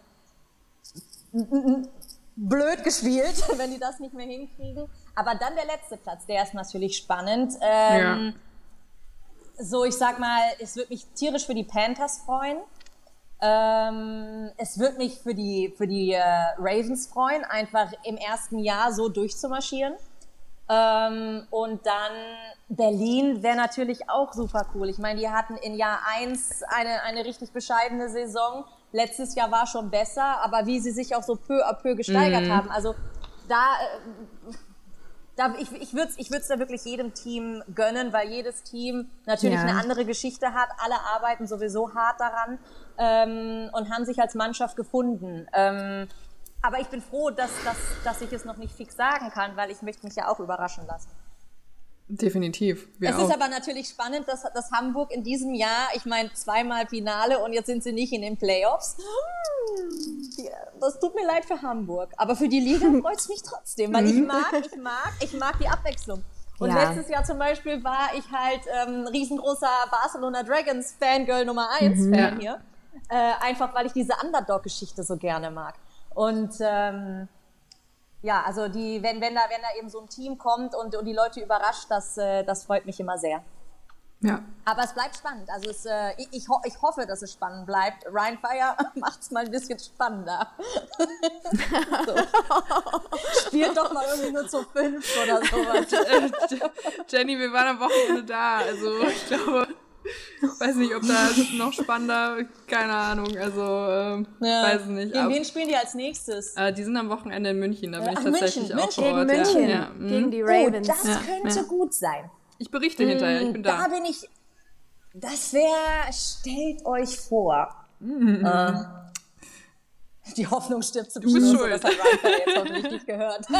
blöd gespielt, wenn die das nicht mehr hinkriegen. Aber dann der letzte Platz, der ist natürlich spannend. Ähm, ja. So, ich sag mal, es wird mich tierisch für die Panthers freuen. Ähm, es wird mich für die, für die äh, Ravens freuen, einfach im ersten Jahr so durchzumarschieren. Ähm, und dann Berlin wäre natürlich auch super cool. Ich meine, die hatten in Jahr eins eine, eine richtig bescheidene Saison. Letztes Jahr war schon besser, aber wie sie sich auch so peu à peu gesteigert mhm. haben. Also da, äh, da, ich, ich würde es ich würd's da wirklich jedem Team gönnen, weil jedes Team natürlich ja. eine andere Geschichte hat. Alle arbeiten sowieso hart daran ähm, und haben sich als Mannschaft gefunden. Ähm, aber ich bin froh, dass, dass, dass ich es noch nicht fix sagen kann, weil ich möchte mich ja auch überraschen lassen. Definitiv. Es auch. ist aber natürlich spannend, dass, dass Hamburg in diesem Jahr, ich meine, zweimal Finale und jetzt sind sie nicht in den Playoffs. Das tut mir leid für Hamburg. Aber für die Liga freut es mich trotzdem, weil ich mhm. mag, ich mag, ich mag die Abwechslung. Und ja. letztes Jahr zum Beispiel war ich halt ähm, riesengroßer Barcelona Dragons Fangirl Nummer 1 mhm. Fan hier. Äh, einfach weil ich diese Underdog-Geschichte so gerne mag. Und ähm, ja, also die, wenn, wenn, da, wenn da eben so ein Team kommt und, und die Leute überrascht, das, äh, das freut mich immer sehr. Ja. Aber es bleibt spannend. Also es, äh, ich, ich, ho ich hoffe, dass es spannend bleibt. Ryan Fire macht es mal ein bisschen spannender. Spielt doch mal irgendwie nur zu fünf oder sowas. Jenny, wir waren am Wochenende da. Also ich glaube, weiß nicht, ob da noch spannender, keine Ahnung, also ähm, ja. weiß nicht. Gegen wen spielen die als nächstes? Äh, die sind am Wochenende in München, da bin ich tatsächlich München, auch vor Ort. Gegen München, ja. Ja. gegen die Ravens. Oh, das könnte gut sein. Ich berichte mm, hinterher, ich bin da. Da bin ich, das wäre, stellt euch vor. Mm. Äh, die Hoffnung stirbt zum du bist Schluss. Schuld. Das hat Ryan jetzt hoffentlich nicht gehört. ich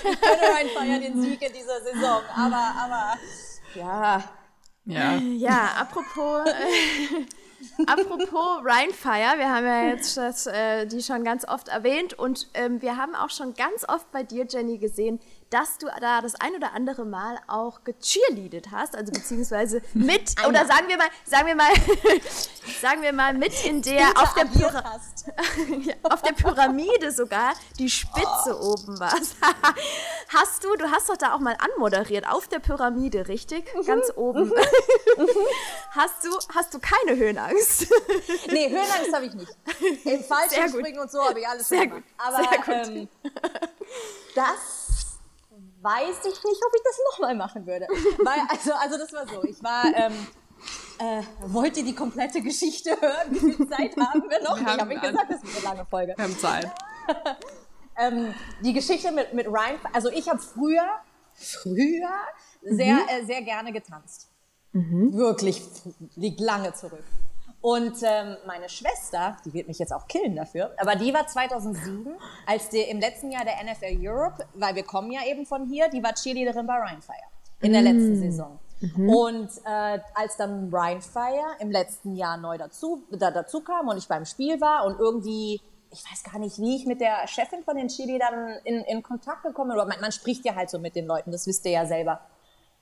könnte Ryan Fire den Sieg in dieser Saison, aber, aber ja, ja. Ja, apropos, äh, apropos Rhinefire, wir haben ja jetzt das, äh, die schon ganz oft erwähnt und ähm, wir haben auch schon ganz oft bei dir, Jenny, gesehen, dass du da das ein oder andere Mal auch gecheerleadet hast, also beziehungsweise mit oder sagen wir mal, sagen wir mal, sagen wir mal mit in der auf der, Pyra auf der Pyramide sogar die Spitze oh. oben war. hast du, du hast doch da auch mal anmoderiert auf der Pyramide, richtig? Mhm. Ganz oben. Mhm. hast du, hast du keine Höhenangst? nee, Höhenangst habe ich nicht. Im Fallschirmspringen und so habe ich alles Sehr gemacht. Gut. Aber Sehr gut. Ähm, das weiß ich nicht, ob ich das nochmal machen würde. Weil, also, also das war so, ich war, ähm, äh, wollt ihr die komplette Geschichte hören? Wie viel Zeit haben wir noch? Wir ich habe hab gesagt, das ist eine lange Folge. Wir haben Zeit. ähm, die Geschichte mit, mit Ryan, also ich habe früher, früher sehr, mhm. äh, sehr gerne getanzt. Mhm. Wirklich, liegt lange zurück. Und ähm, meine Schwester, die wird mich jetzt auch killen dafür, aber die war 2007, als die im letzten Jahr der NFL Europe, weil wir kommen ja eben von hier, die war Cheerleaderin bei Ryan Fire in der mm. letzten Saison. Mhm. Und äh, als dann Ryan Fire im letzten Jahr neu dazu, da, dazu kam und ich beim Spiel war und irgendwie, ich weiß gar nicht, wie ich mit der Chefin von den Cheerleadern in, in Kontakt gekommen bin, man, man spricht ja halt so mit den Leuten, das wisst ihr ja selber.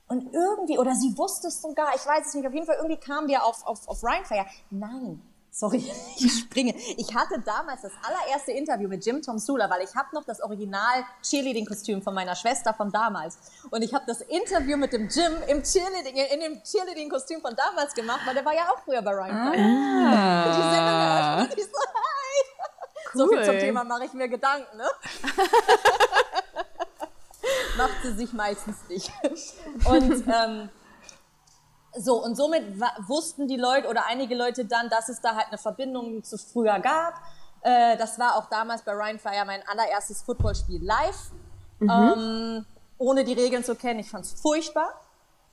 Und irgendwie, oder sie wusste es sogar, ich weiß es nicht, auf jeden Fall irgendwie kamen wir auf, auf, auf Rhinefire. Nein, Sorry, ich springe. Ich hatte damals das allererste Interview mit Jim Tom Sula, weil ich habe noch das Original Cheerleading-Kostüm von meiner Schwester von damals. Und ich habe das Interview mit dem Jim im Cheerleading, in dem Cheerleading-Kostüm von damals gemacht, weil der war ja auch früher bei Ryan ah. Und die Sendung eröffnet ich so, hi. Cool. So viel zum Thema mache ich mir Gedanken, ne? Macht sie sich meistens nicht. Und ähm, so, und somit wussten die Leute oder einige Leute dann, dass es da halt eine Verbindung zu früher gab. Äh, das war auch damals bei Ryan Fire mein allererstes Footballspiel live. Mhm. Ähm, ohne die Regeln zu kennen. Ich fand es furchtbar.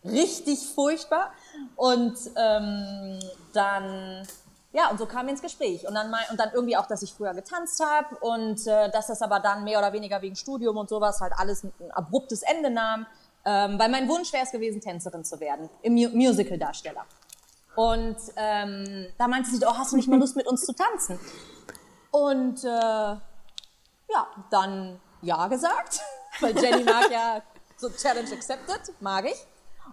Richtig furchtbar. Und ähm, dann, ja, und so kam wir ins Gespräch. Und dann, mein, und dann irgendwie auch, dass ich früher getanzt habe und äh, dass das aber dann mehr oder weniger wegen Studium und sowas halt alles ein abruptes Ende nahm. Ähm, weil mein Wunsch wäre es gewesen, Tänzerin zu werden, im Mu Musical-Darsteller. Und ähm, da meinte sie, oh, hast du nicht mal Lust mit uns zu tanzen? Und äh, ja, dann ja gesagt, weil Jenny mag ja so Challenge accepted, mag ich.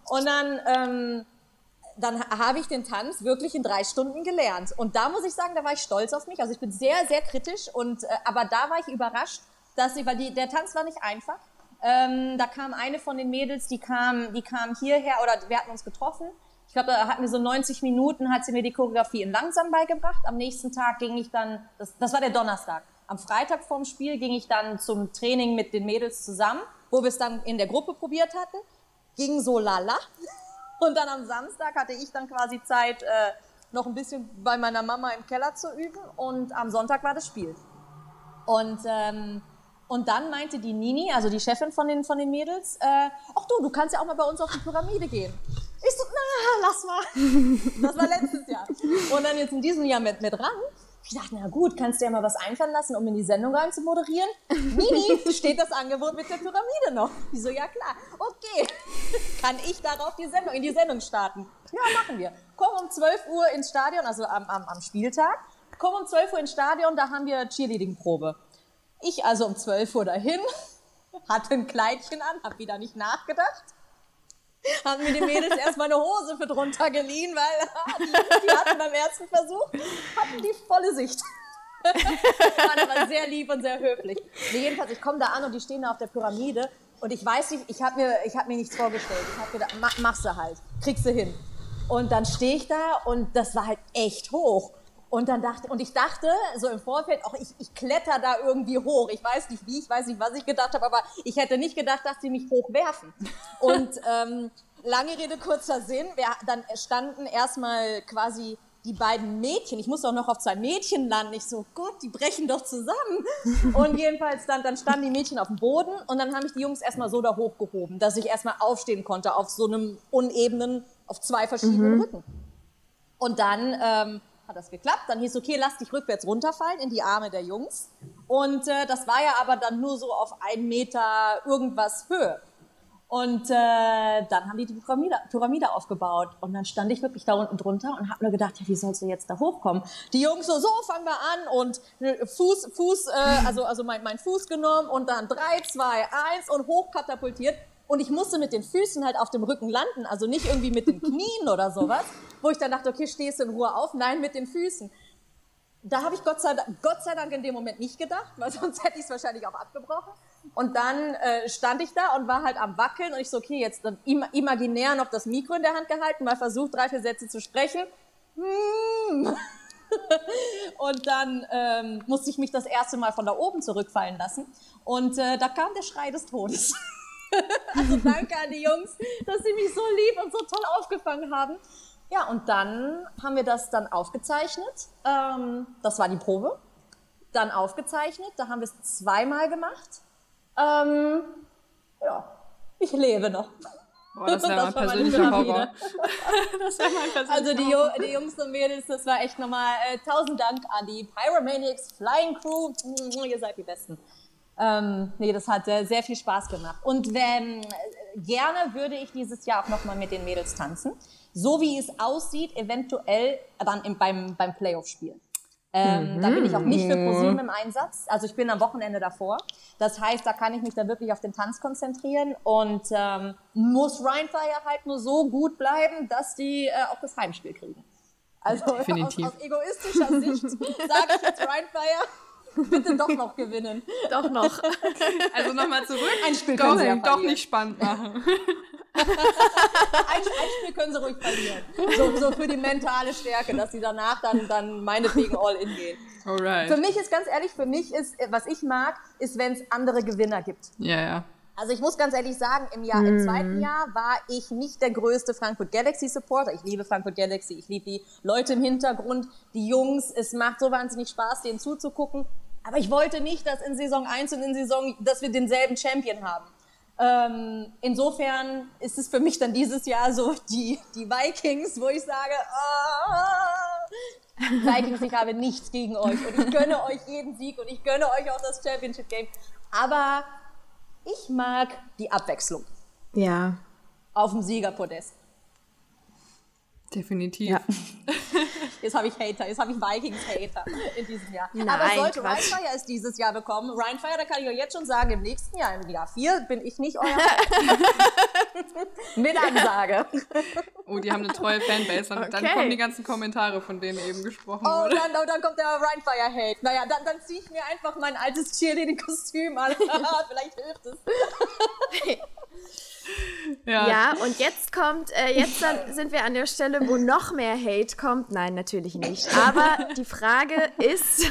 Und dann, ähm, dann habe ich den Tanz wirklich in drei Stunden gelernt. Und da muss ich sagen, da war ich stolz auf mich. Also ich bin sehr, sehr kritisch. Und, äh, aber da war ich überrascht, dass sie, weil die, der Tanz war nicht einfach. Ähm, da kam eine von den Mädels, die kam, die kam hierher oder wir hatten uns getroffen. Ich glaube, da hatten wir so 90 Minuten, hat sie mir die Choreografie in langsam beigebracht. Am nächsten Tag ging ich dann, das, das war der Donnerstag. Am Freitag vorm Spiel ging ich dann zum Training mit den Mädels zusammen, wo wir es dann in der Gruppe probiert hatten. Ging so lala. Und dann am Samstag hatte ich dann quasi Zeit, äh, noch ein bisschen bei meiner Mama im Keller zu üben. Und am Sonntag war das Spiel. Und ähm, und dann meinte die Nini, also die Chefin von den, von den Mädels, äh, ach du, du kannst ja auch mal bei uns auf die Pyramide gehen. Ich so, na, lass mal. Das war letztes Jahr. Und dann jetzt in diesem Jahr mit, mit ran. Ich dachte, na gut, kannst du ja mal was einfallen lassen, um in die Sendung rein zu moderieren? Nini, steht das Angebot mit der Pyramide noch? Ich so, ja klar. Okay. Kann ich darauf die Sendung, in die Sendung starten? Ja, machen wir. Komm um 12 Uhr ins Stadion, also am, am, am Spieltag. Komm um 12 Uhr ins Stadion, da haben wir Cheerleading-Probe. Ich also um 12 Uhr dahin, hatte ein Kleidchen an, hab wieder nicht nachgedacht. Haben mir die Mädels erstmal eine Hose für drunter geliehen, weil die, die hatten beim ersten Versuch, hatten die volle Sicht. waren aber sehr lieb und sehr höflich. Nee, jedenfalls, ich komme da an und die stehen da auf der Pyramide und ich weiß nicht, ich habe mir, hab mir nichts vorgestellt. Ich habe gedacht, mach, machst du halt, kriegst du hin. Und dann stehe ich da und das war halt echt hoch. Und dann dachte, und ich dachte so im Vorfeld, auch ich, ich kletter da irgendwie hoch. Ich weiß nicht wie, ich weiß nicht, was ich gedacht habe, aber ich hätte nicht gedacht, dass sie mich hochwerfen. Und ähm, lange Rede, kurzer Sinn, wir, dann standen erstmal quasi die beiden Mädchen, ich muss doch noch auf zwei Mädchen landen. Ich so, Gott, die brechen doch zusammen. Und jedenfalls dann, dann standen die Mädchen auf dem Boden und dann haben mich die Jungs erstmal so da hochgehoben, dass ich erstmal aufstehen konnte auf so einem unebenen, auf zwei verschiedenen mhm. Rücken. Und dann ähm, hat das geklappt. Dann hieß okay, lass dich rückwärts runterfallen in die Arme der Jungs. Und äh, das war ja aber dann nur so auf einen Meter irgendwas Höhe. Und äh, dann haben die die Pyramide, Pyramide aufgebaut. Und dann stand ich wirklich da unten drunter und habe nur gedacht, ja, wie sollst du jetzt da hochkommen? Die Jungs so, so, fangen wir an. Und äh, Fuß, Fuß, äh, also, also mein, mein Fuß genommen und dann drei, zwei, eins und hochkatapultiert. Und ich musste mit den Füßen halt auf dem Rücken landen, also nicht irgendwie mit den Knien oder sowas, wo ich dann dachte, okay, stehst du in Ruhe auf? Nein, mit den Füßen. Da habe ich Gott sei, Dank, Gott sei Dank in dem Moment nicht gedacht, weil sonst hätte ich es wahrscheinlich auch abgebrochen. Und dann äh, stand ich da und war halt am Wackeln und ich so, okay, jetzt dann im, imaginär noch das Mikro in der Hand gehalten, mal versucht, drei, vier Sätze zu sprechen. Hm. und dann ähm, musste ich mich das erste Mal von da oben zurückfallen lassen. Und äh, da kam der Schrei des Todes. also danke an die Jungs, dass sie mich so lieb und so toll aufgefangen haben. Ja, und dann haben wir das dann aufgezeichnet. Ähm, das war die Probe. Dann aufgezeichnet. Da haben wir es zweimal gemacht. Ähm, ja, ich lebe noch. Boah, das wäre mein persönlicher Horror. das wäre mein persönlicher Also die, die, Jungs und Mädels, das war echt nochmal äh, tausend Dank an die Pyromaniacs Flying Crew. Ihr seid die Besten. Ähm, nee, das hat sehr, sehr viel Spaß gemacht. Und wenn, gerne würde ich dieses Jahr auch nochmal mit den Mädels tanzen. So wie es aussieht, eventuell dann im, beim, beim Playoff-Spiel. Ähm, mhm. Da bin ich auch nicht für ProSieben im Einsatz. Also ich bin am Wochenende davor. Das heißt, da kann ich mich dann wirklich auf den Tanz konzentrieren und ähm, muss Rheinfire halt nur so gut bleiben, dass die äh, auch das Heimspiel kriegen. Also aus, aus, egoistischer Sicht sage ich jetzt Ryan Fire, bitte doch noch gewinnen. Doch noch. Also nochmal zurück. Ein Spiel doch, können sie ja doch nicht spannend machen. Ein, ein Spiel können sie ruhig verlieren. So, so für die mentale Stärke, dass sie danach dann, dann meinetwegen all in gehen. Für Alright. mich ist ganz ehrlich, für mich ist, äh, was ich mag, ist, wenn es andere Gewinner gibt. Ja, ja. Also ich muss ganz ehrlich sagen, im Jahr, im zweiten Jahr war ich nicht der größte Frankfurt Galaxy Supporter. Ich liebe Frankfurt Galaxy, ich liebe die Leute im Hintergrund, die Jungs. Es macht so wahnsinnig Spaß, denen zuzugucken. Aber ich wollte nicht, dass in Saison 1 und in Saison, dass wir denselben Champion haben. Ähm, insofern ist es für mich dann dieses Jahr so die, die Vikings, wo ich sage, ah, Vikings, ich habe nichts gegen euch und ich gönne euch jeden Sieg und ich gönne euch auch das Championship Game. Aber ich mag die Abwechslung Ja. auf dem Siegerpodest. Definitiv. Ja. Jetzt habe ich Hater, jetzt habe ich Vikings-Hater in diesem Jahr. Nein, Aber sollte Quatsch. Rheinfire es dieses Jahr bekommen, Rheinfire, da kann ich euch jetzt schon sagen, im nächsten Jahr, im Jahr 4, bin ich nicht euer Mit Ansage. Oh, die haben eine treue Fanbase. Und dann Okay. kommen die ganzen Kommentare, von denen eben gesprochen Oh, wurde. dann, oh, dann kommt der Rheinfire-Hate. Naja, dann, dann ziehe ich mir einfach mein altes Cheerleading-Kostüm an. Vielleicht hilft es. Ja. Ja, und jetzt kommt, äh, jetzt sind wir an der Stelle, wo noch mehr Hate kommt. Nein, natürlich nicht. Aber die Frage ist,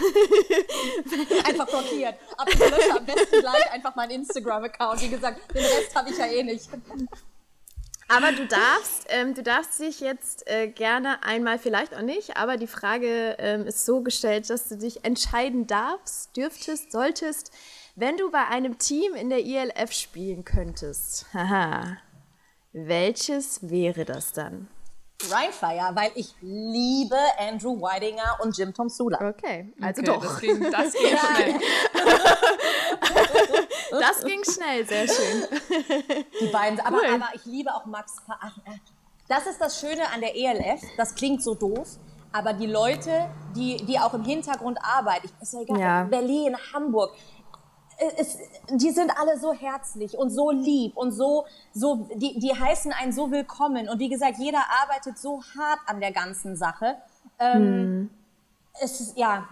Einfach blockiert. Aber ich lösche am besten gleich einfach meinen Instagram-Account. Wie gesagt, den Rest habe ich ja eh nicht. aber du darfst, ähm, du darfst dich jetzt äh, gerne einmal, vielleicht auch nicht, aber die Frage ähm, ist so gestellt, dass du dich entscheiden darfst, dürftest, solltest, wenn du bei einem Team in der ILF spielen könntest. Haha. Welches wäre das dann? Rheinfire, weil ich liebe Andrew Weidinger und Jim Tom Sula. Okay, also Okay, doch. Das ging, das ging schnell. Das ging schnell, sehr schön. Die beiden, aber, Cool. aber ich liebe auch Max. Ach, das ist das Schöne an der ELF. Das klingt so doof, aber die Leute, die, die auch im Hintergrund arbeiten, ich- ist ja egal, Ja. Berlin, Hamburg, es, die sind alle so herzlich und so lieb und so, so die, die heißen einen so willkommen. Und wie gesagt, jeder arbeitet so hart an der ganzen Sache. Ähm, Es ist, ja,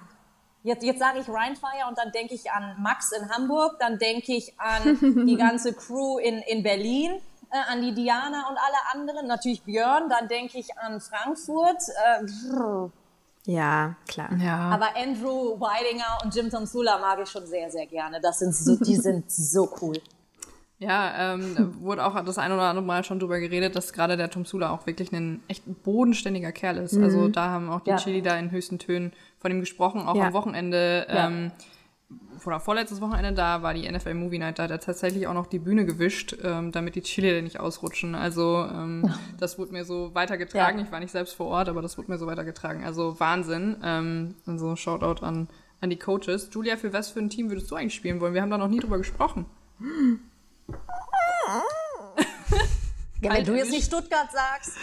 jetzt, jetzt sage ich Rheinfire und dann denke ich an Max in Hamburg, dann denke ich an die ganze Crew in, in Berlin, äh, an die Diana und alle anderen, natürlich Björn, dann denke ich an Frankfurt. Äh. Ja, klar. Ja. aber Andrew Weidinger und Jim Tom Sula mag ich schon sehr, sehr gerne. Das sind so, die sind so cool. Ja, ähm, wurde auch das ein oder andere Mal schon drüber geredet, dass gerade der Tom Sula auch wirklich ein echt bodenständiger Kerl ist. Also da haben auch die Ja. Chili da in höchsten Tönen von ihm gesprochen, auch Ja. am Wochenende, Ja. Oder vorletztes Wochenende, da war die NFL Movie Night, da hat er tatsächlich auch noch die Bühne gewischt, ähm, damit die Chili nicht ausrutschen. Also ähm, das wurde mir so weitergetragen. Ja. Ich war nicht selbst vor Ort, aber das wurde mir so weitergetragen. Also Wahnsinn. Ähm, also Shoutout an, an die Coaches. Julia, für was für ein Team würdest du eigentlich spielen wollen? Wir haben da noch nie drüber gesprochen. Ja, wenn du jetzt nicht Stuttgart sagst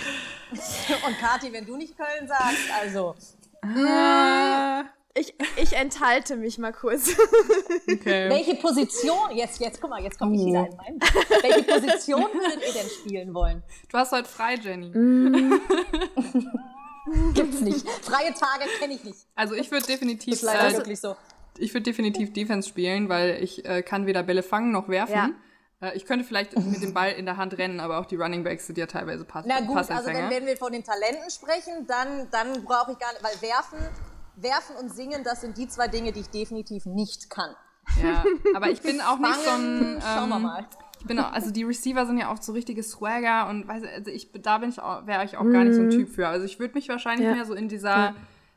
und Kathi, wenn du nicht Köln sagst, also Ich, ich enthalte mich mal kurz. Okay. welche Position, jetzt, jetzt, guck mal, jetzt komme ich Oh. wieder in meinen, welche Position würdet ihr denn spielen wollen? Du hast heute frei, Jenny. Gibt's nicht. Freie Tage kenne ich nicht. Also ich würde definitiv, Ist leider äh, wirklich so. ich würde definitiv Defense spielen, weil ich äh, kann weder Bälle fangen noch werfen. Ja. Äh, ich könnte vielleicht mit dem Ball in der Hand rennen, aber auch die Running Backs sind ja teilweise Pass Na gut, also wenn, wenn wir von den Talenten sprechen, dann, dann brauche ich gar nicht, weil werfen, werfen und singen, das sind die zwei Dinge, die ich definitiv nicht kann. ja, aber ich bin auch nicht so ein. Fangen, schauen wir ähm, mal. Ich bin auch, also die Receiver sind ja oft so richtige Swagger und weiß, also ich da bin ich auch, wäre ich auch gar nicht so ein Typ für. Also ich würde mich wahrscheinlich Ja. mehr so in dieser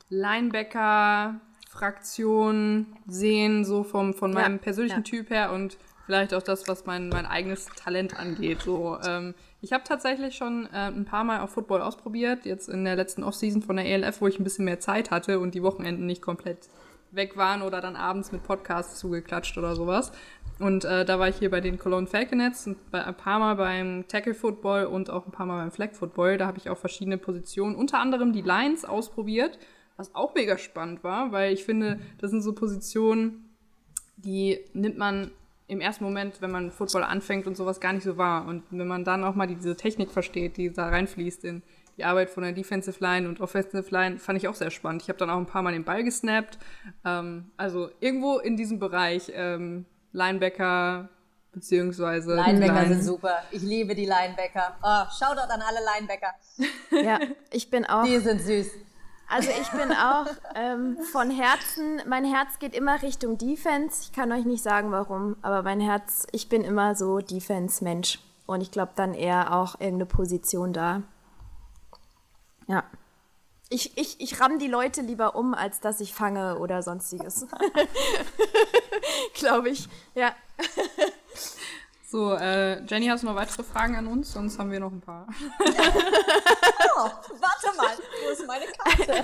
Linebacker-Fraktion sehen, so vom, von Ja, meinem persönlichen ja. Typ her und vielleicht auch das, was mein, mein eigenes Talent angeht. So, ähm, ich habe tatsächlich schon äh, ein paar Mal auf Football ausprobiert, jetzt in der letzten Offseason von der ELF, wo ich ein bisschen mehr Zeit hatte und die Wochenenden nicht komplett weg waren oder dann abends mit Podcasts zugeklatscht oder sowas. Und äh, da war ich hier bei den Cologne Falconets und bei, ein paar Mal beim Tackle Football und auch ein paar Mal beim Flag Football. Da habe ich auch verschiedene Positionen, unter anderem die Lines ausprobiert, was auch mega spannend war, weil ich finde, das sind so Positionen, die nimmt man im ersten Moment, wenn man Football anfängt und sowas gar nicht so wahr. Und wenn man dann auch mal diese Technik versteht, die da reinfließt in die Arbeit von der Defensive Line und Offensive Line fand ich auch sehr spannend. Ich habe dann auch ein paar Mal den Ball gesnappt. Ähm, also irgendwo in diesem Bereich ähm, Linebacker beziehungsweise Linebacker Line. sind super. Ich liebe die Linebacker. Oh, Shoutout an alle Linebacker. Ja, ich bin auch. Die sind süß. Also ich bin auch ähm, von Herzen, mein Herz geht immer Richtung Defense. Ich kann euch nicht sagen, warum, aber mein Herz, ich bin immer so Defense-Mensch. Und ich glaube dann eher auch irgendeine Position da. Ja. Ich, ich, ich ramm die Leute lieber um, als dass ich fange oder sonstiges. glaube ich, ja. So, äh, Jenny, hast du noch weitere Fragen an uns? Sonst haben wir noch ein paar. Oh, warte mal, wo ist meine Karte?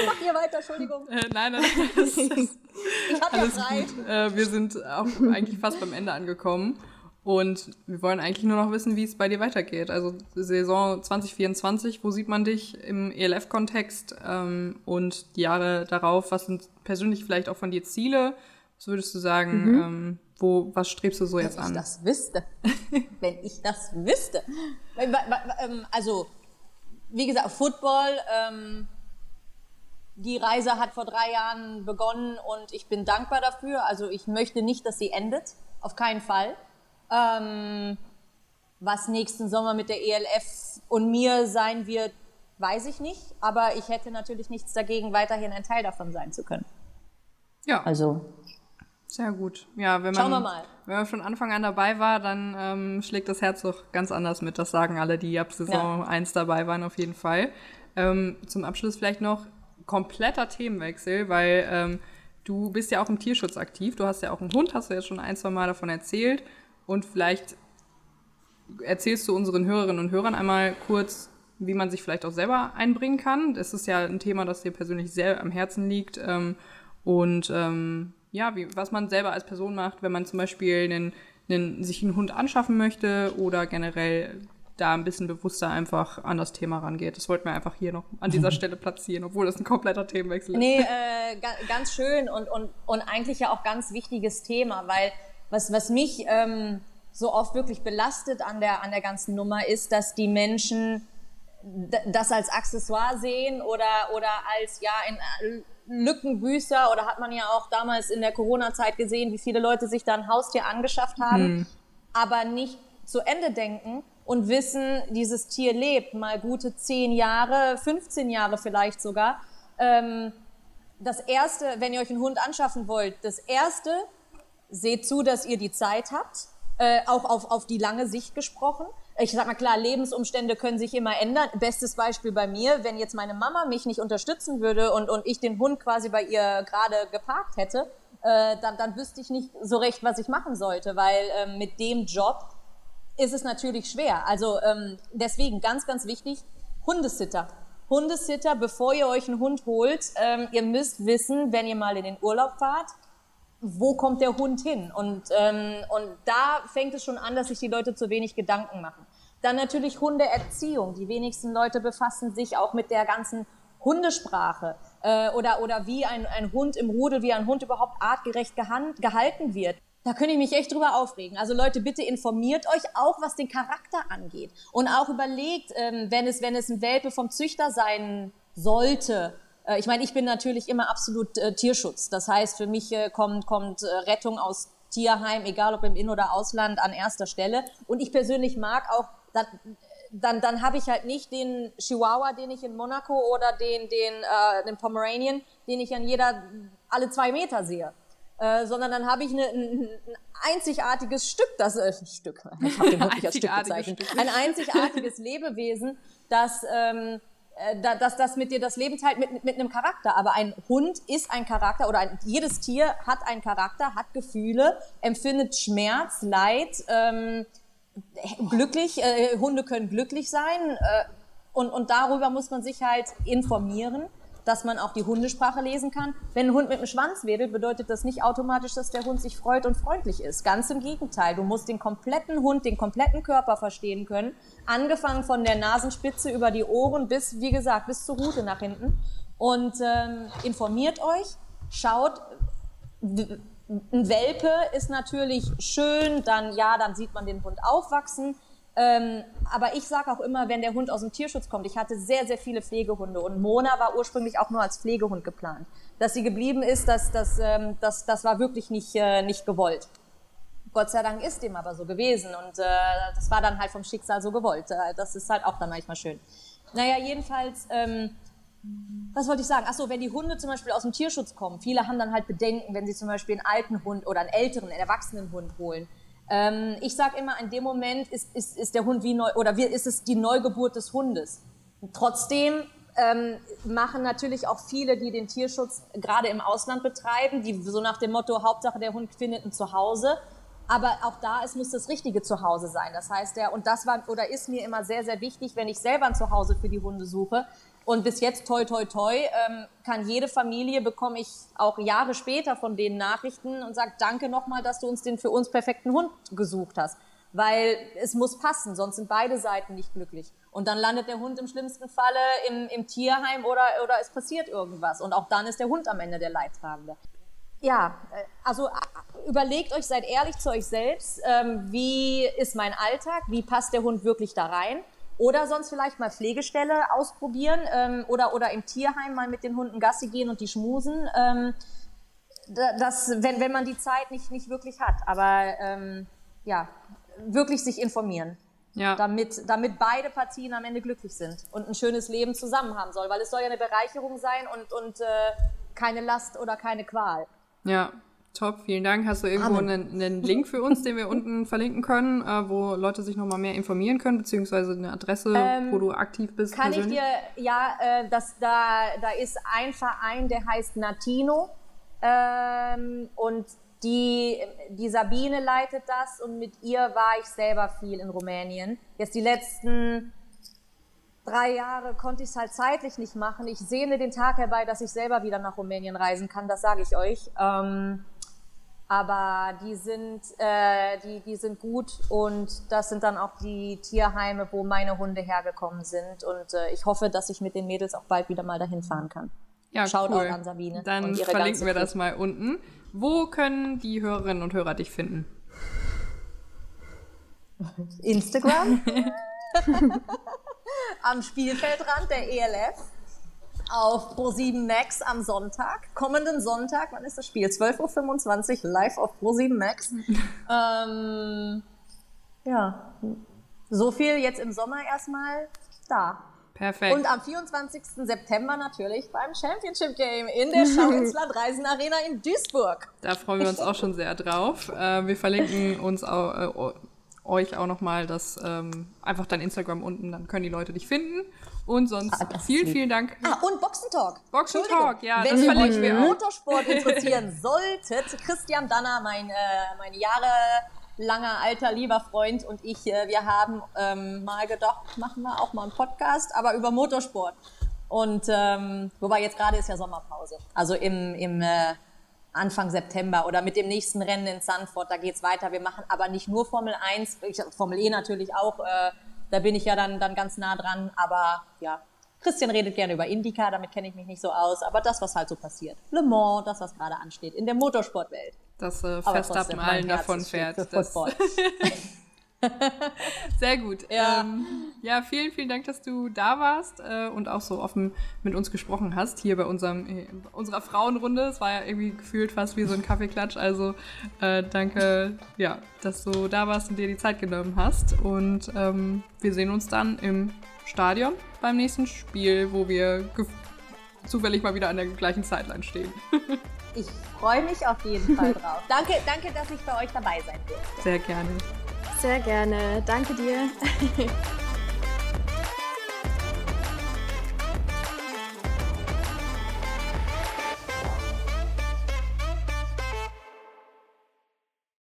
ich mach hier weiter, Entschuldigung. Äh, nein, nein. Das, das, Ich hab ja alles Zeit. gut. Äh, wir sind auch eigentlich fast beim Ende angekommen. Und wir wollen eigentlich nur noch wissen, wie es bei dir weitergeht. Also Saison 2024, wo sieht man dich im ELF-Kontext ähm, und die Jahre darauf? Was sind persönlich vielleicht auch von dir Ziele? Was würdest du sagen, ähm, wo, was strebst du so jetzt Wenn ich an? das wüsste. Wenn ich das wüsste. Also, wie gesagt, Football, ähm, die Reise hat vor drei Jahren begonnen und ich bin dankbar dafür. Also ich möchte nicht, dass sie endet. Auf keinen Fall. Ähm, was nächsten Sommer mit der ELF und mir sein wird, weiß ich nicht. Aber ich hätte natürlich nichts dagegen, weiterhin ein Teil davon sein zu können. Ja, Also, sehr gut. Ja, wenn man, wenn man von Anfang an dabei war, dann ähm, schlägt das Herz doch ganz anders mit. Das sagen alle, die ab Saison 1 dabei waren, auf jeden Fall. Ähm, zum Abschluss vielleicht noch kompletter Themenwechsel, weil ähm, du bist ja auch im Tierschutz aktiv. Du hast ja auch einen Hund, hast du ja schon ein, zwei Mal davon erzählt. Und vielleicht erzählst du unseren Hörerinnen und Hörern einmal kurz, wie man sich vielleicht auch selber einbringen kann. Das ist ja ein Thema, das dir persönlich sehr am Herzen liegt. Ähm, und ähm, ja, wie, was man selber als Person macht, wenn man zum Beispiel einen, einen, sich einen Hund anschaffen möchte oder generell da ein bisschen bewusster einfach an das Thema rangeht. Das wollten wir einfach hier noch an dieser Stelle platzieren, obwohl das ein kompletter Themenwechsel ist. Nee, äh, ga, ganz schön und, und, und eigentlich ja auch ganz wichtiges Thema, weil was, was mich ähm, so oft wirklich belastet an der, an der ganzen Nummer ist, dass die Menschen das als Accessoire sehen oder, oder als ja ein äh, Lückenbüßer oder hat man ja auch damals in der Corona-Zeit gesehen, wie viele Leute sich da ein Haustier angeschafft haben, aber nicht zu Ende denken und wissen, dieses Tier lebt mal gute 10 Jahre, 15 Jahre vielleicht sogar. Ähm, das erste, wenn ihr euch einen Hund anschaffen wollt, das erste, seht zu, dass ihr die Zeit habt, äh, auch auf, auf die lange Sicht gesprochen. Ich sag mal klar, Lebensumstände können sich immer ändern. Bestes Beispiel bei mir, wenn jetzt meine Mama mich nicht unterstützen würde und, und ich den Hund quasi bei ihr gerade geparkt hätte, äh, dann, dann wüsste ich nicht so recht, was ich machen sollte, weil ähm, mit dem Job ist es natürlich schwer. Also ähm, deswegen ganz, ganz wichtig, Hundesitter. Hundesitter, bevor ihr euch einen Hund holt, ähm, ihr müsst wissen, wenn ihr mal in den Urlaub fahrt, wo kommt der Hund hin? Und, ähm, und da fängt es schon an, dass sich die Leute zu wenig Gedanken machen. Dann natürlich Hundeerziehung. Die wenigsten Leute befassen sich auch mit der ganzen Hundesprache äh, oder, oder wie ein, ein Hund im Rudel, wie ein Hund überhaupt artgerecht gehan- gehalten wird. Da könnte ich mich echt drüber aufregen. Also Leute, bitte informiert euch auch, was den Charakter angeht. Und auch überlegt, ähm, wenn, es, wenn es ein Welpe vom Züchter sein sollte. Äh, ich meine, ich bin natürlich immer absolut äh, Tierschutz. Das heißt, für mich äh, kommt, kommt äh, Rettung aus Tierheim, egal ob im In- oder Ausland, an erster Stelle. Und ich persönlich mag auch, dann, dann, dann habe ich halt nicht den Chihuahua, den ich in Monaco oder den, den, äh, den Pomeranian, den ich an jeder, alle zwei Meter sehe. Äh, sondern dann habe ich eine, ein, ein einzigartiges Stück, das äh, Stück, ich habe den wirklich als Stück bezeichnet, Stück. ein einzigartiges Lebewesen, das ähm, äh, da- dass das mit dir das Leben teilt mit, mit einem Charakter. Aber ein Hund ist ein Charakter oder ein, jedes Tier hat einen Charakter, hat Gefühle, empfindet Schmerz, Leid, ähm, glücklich. Äh, Hunde können glücklich sein äh, und, und darüber muss man sich halt informieren, dass man auch die Hundesprache lesen kann. Wenn ein Hund mit dem Schwanz wedelt, bedeutet das nicht automatisch, dass der Hund sich freut und freundlich ist. Ganz im Gegenteil. Du musst den kompletten Hund, den kompletten Körper verstehen können. Angefangen von der Nasenspitze über die Ohren bis, wie gesagt, bis zur Rute nach hinten. Und ähm, informiert euch, schaut, ein Welpe ist natürlich schön, dann ja, dann sieht man den Hund aufwachsen. Ähm, aber ich sage auch immer, wenn der Hund aus dem Tierschutz kommt, ich hatte sehr, sehr viele Pflegehunde und Mona war ursprünglich auch nur als Pflegehund geplant. Dass sie geblieben ist, das, das, ähm, das, das war wirklich nicht, äh, nicht gewollt. Gott sei Dank ist dem aber so gewesen und äh, das war dann halt vom Schicksal so gewollt. Äh, das ist halt auch dann manchmal schön. Naja, jedenfalls, ähm, was wollte ich sagen? Achso, wenn die Hunde zum Beispiel aus dem Tierschutz kommen, viele haben dann halt Bedenken, wenn sie zum Beispiel einen alten Hund oder einen älteren, einen erwachsenen Hund holen. Ähm, ich sage immer, in dem Moment ist, ist, ist der Hund wie neu, oder wie, ist es die Neugeburt des Hundes. Trotzdem ähm, machen natürlich auch viele, die den Tierschutz gerade im Ausland betreiben, die so nach dem Motto, Hauptsache der Hund findet ein Zuhause. Aber auch da, es muss das richtige Zuhause sein. Das heißt, der, und das war oder ist mir immer sehr, sehr wichtig, wenn ich selber ein Zuhause für die Hunde suche, und bis jetzt, toi, toi, toi, ähm, kann jede Familie, bekomme ich auch Jahre später von denen Nachrichten und sagt, danke nochmal, dass du uns den für uns perfekten Hund gesucht hast. Weil es muss passen, sonst sind beide Seiten nicht glücklich. Und dann landet der Hund im schlimmsten Falle im, im Tierheim oder, oder es passiert irgendwas. Und auch dann ist der Hund am Ende der Leidtragende. Ja, äh, also überlegt euch, seid ehrlich zu euch selbst. Ähm, wie ist mein Alltag? Wie passt der Hund wirklich da rein? Oder sonst vielleicht mal Pflegestelle ausprobieren ähm, oder, oder im Tierheim mal mit den Hunden Gassi gehen und die schmusen. Ähm, das, wenn, wenn man die Zeit nicht, nicht wirklich hat. Aber ähm, ja, wirklich sich informieren. Ja. Damit, damit beide Partien am Ende glücklich sind und ein schönes Leben zusammen haben soll. Weil es soll ja eine Bereicherung sein und, und äh, keine Last oder keine Qual. Ja, Top, vielen Dank. Hast du irgendwo einen, einen, Link für uns, den wir unten verlinken können, äh, wo Leute sich nochmal mehr informieren können, beziehungsweise eine Adresse, ähm, wo du aktiv bist? Kann persönlich? ich dir, ja, äh, das, da, da ist ein Verein, der heißt Natino ähm, und die, die Sabine leitet das und mit ihr war ich selber viel in Rumänien. Jetzt die letzten drei Jahre konnte ich es halt zeitlich nicht machen. Ich sehne den Tag herbei, dass ich selber wieder nach Rumänien reisen kann, das sage ich euch. Ähm, aber die sind, äh, die, die sind gut und das sind dann auch die Tierheime, wo meine Hunde hergekommen sind. Und äh, ich hoffe, dass ich mit den Mädels auch bald wieder mal dahin fahren kann. Ja, Schaut cool. an Sabine. Dann verlinken wir das mal unten. Wo können die Hörerinnen und Hörer dich finden? Instagram. Am Spielfeldrand der ELF auf Pro7 Max am Sonntag. Kommenden Sonntag, wann ist das Spiel? 12.25 Uhr live auf Pro7 Max. ähm, ja, so viel jetzt im Sommer erstmal da. Perfekt. Und am 24. September natürlich beim Championship Game in der Schau ins Land Reisen Arena in Duisburg. Da freuen wir uns auch schon sehr drauf. Äh, wir verlinken uns auch, äh, euch auch nochmal das ähm, einfach dein Instagram unten, dann können die Leute dich finden. Und sonst ah, vielen, vielen Dank. Ah, und Boxentalk. Boxentalk, ja. Wenn ihr euch für Motorsport interessieren solltet, Christian Danner, mein, äh, mein jahrelanger alter lieber Freund und ich, äh, wir haben ähm, mal gedacht, machen wir auch mal einen Podcast, aber über Motorsport. Und ähm, wobei jetzt gerade ist ja Sommerpause. Also im, im äh, Anfang September oder mit dem nächsten Rennen in Sanford, da geht's weiter. Wir machen aber nicht nur Formel 1, Formel E natürlich auch, äh, da bin ich ja dann, dann ganz nah dran, aber ja, Christian redet gerne über Indica, damit kenne ich mich nicht so aus, aber das, was halt so passiert. Le Mans, das, was gerade ansteht in der Motorsportwelt. Das äh, Verstappen allen davon fährt. Sehr gut. Ja. Ähm, ja, vielen, vielen Dank, dass du da warst äh, und auch so offen mit uns gesprochen hast hier bei unserem, äh, unserer Frauenrunde. Es war ja irgendwie gefühlt fast wie so ein Kaffeeklatsch. Also äh, danke, ja, dass du da warst und dir die Zeit genommen hast. Und ähm, wir sehen uns dann im Stadion beim nächsten Spiel, wo wir zufällig mal wieder an der gleichen Zeitline stehen. ich freue mich auf jeden Fall drauf. Danke, danke, dass ich bei euch dabei sein durfte. Sehr gerne. Sehr gerne. Danke dir.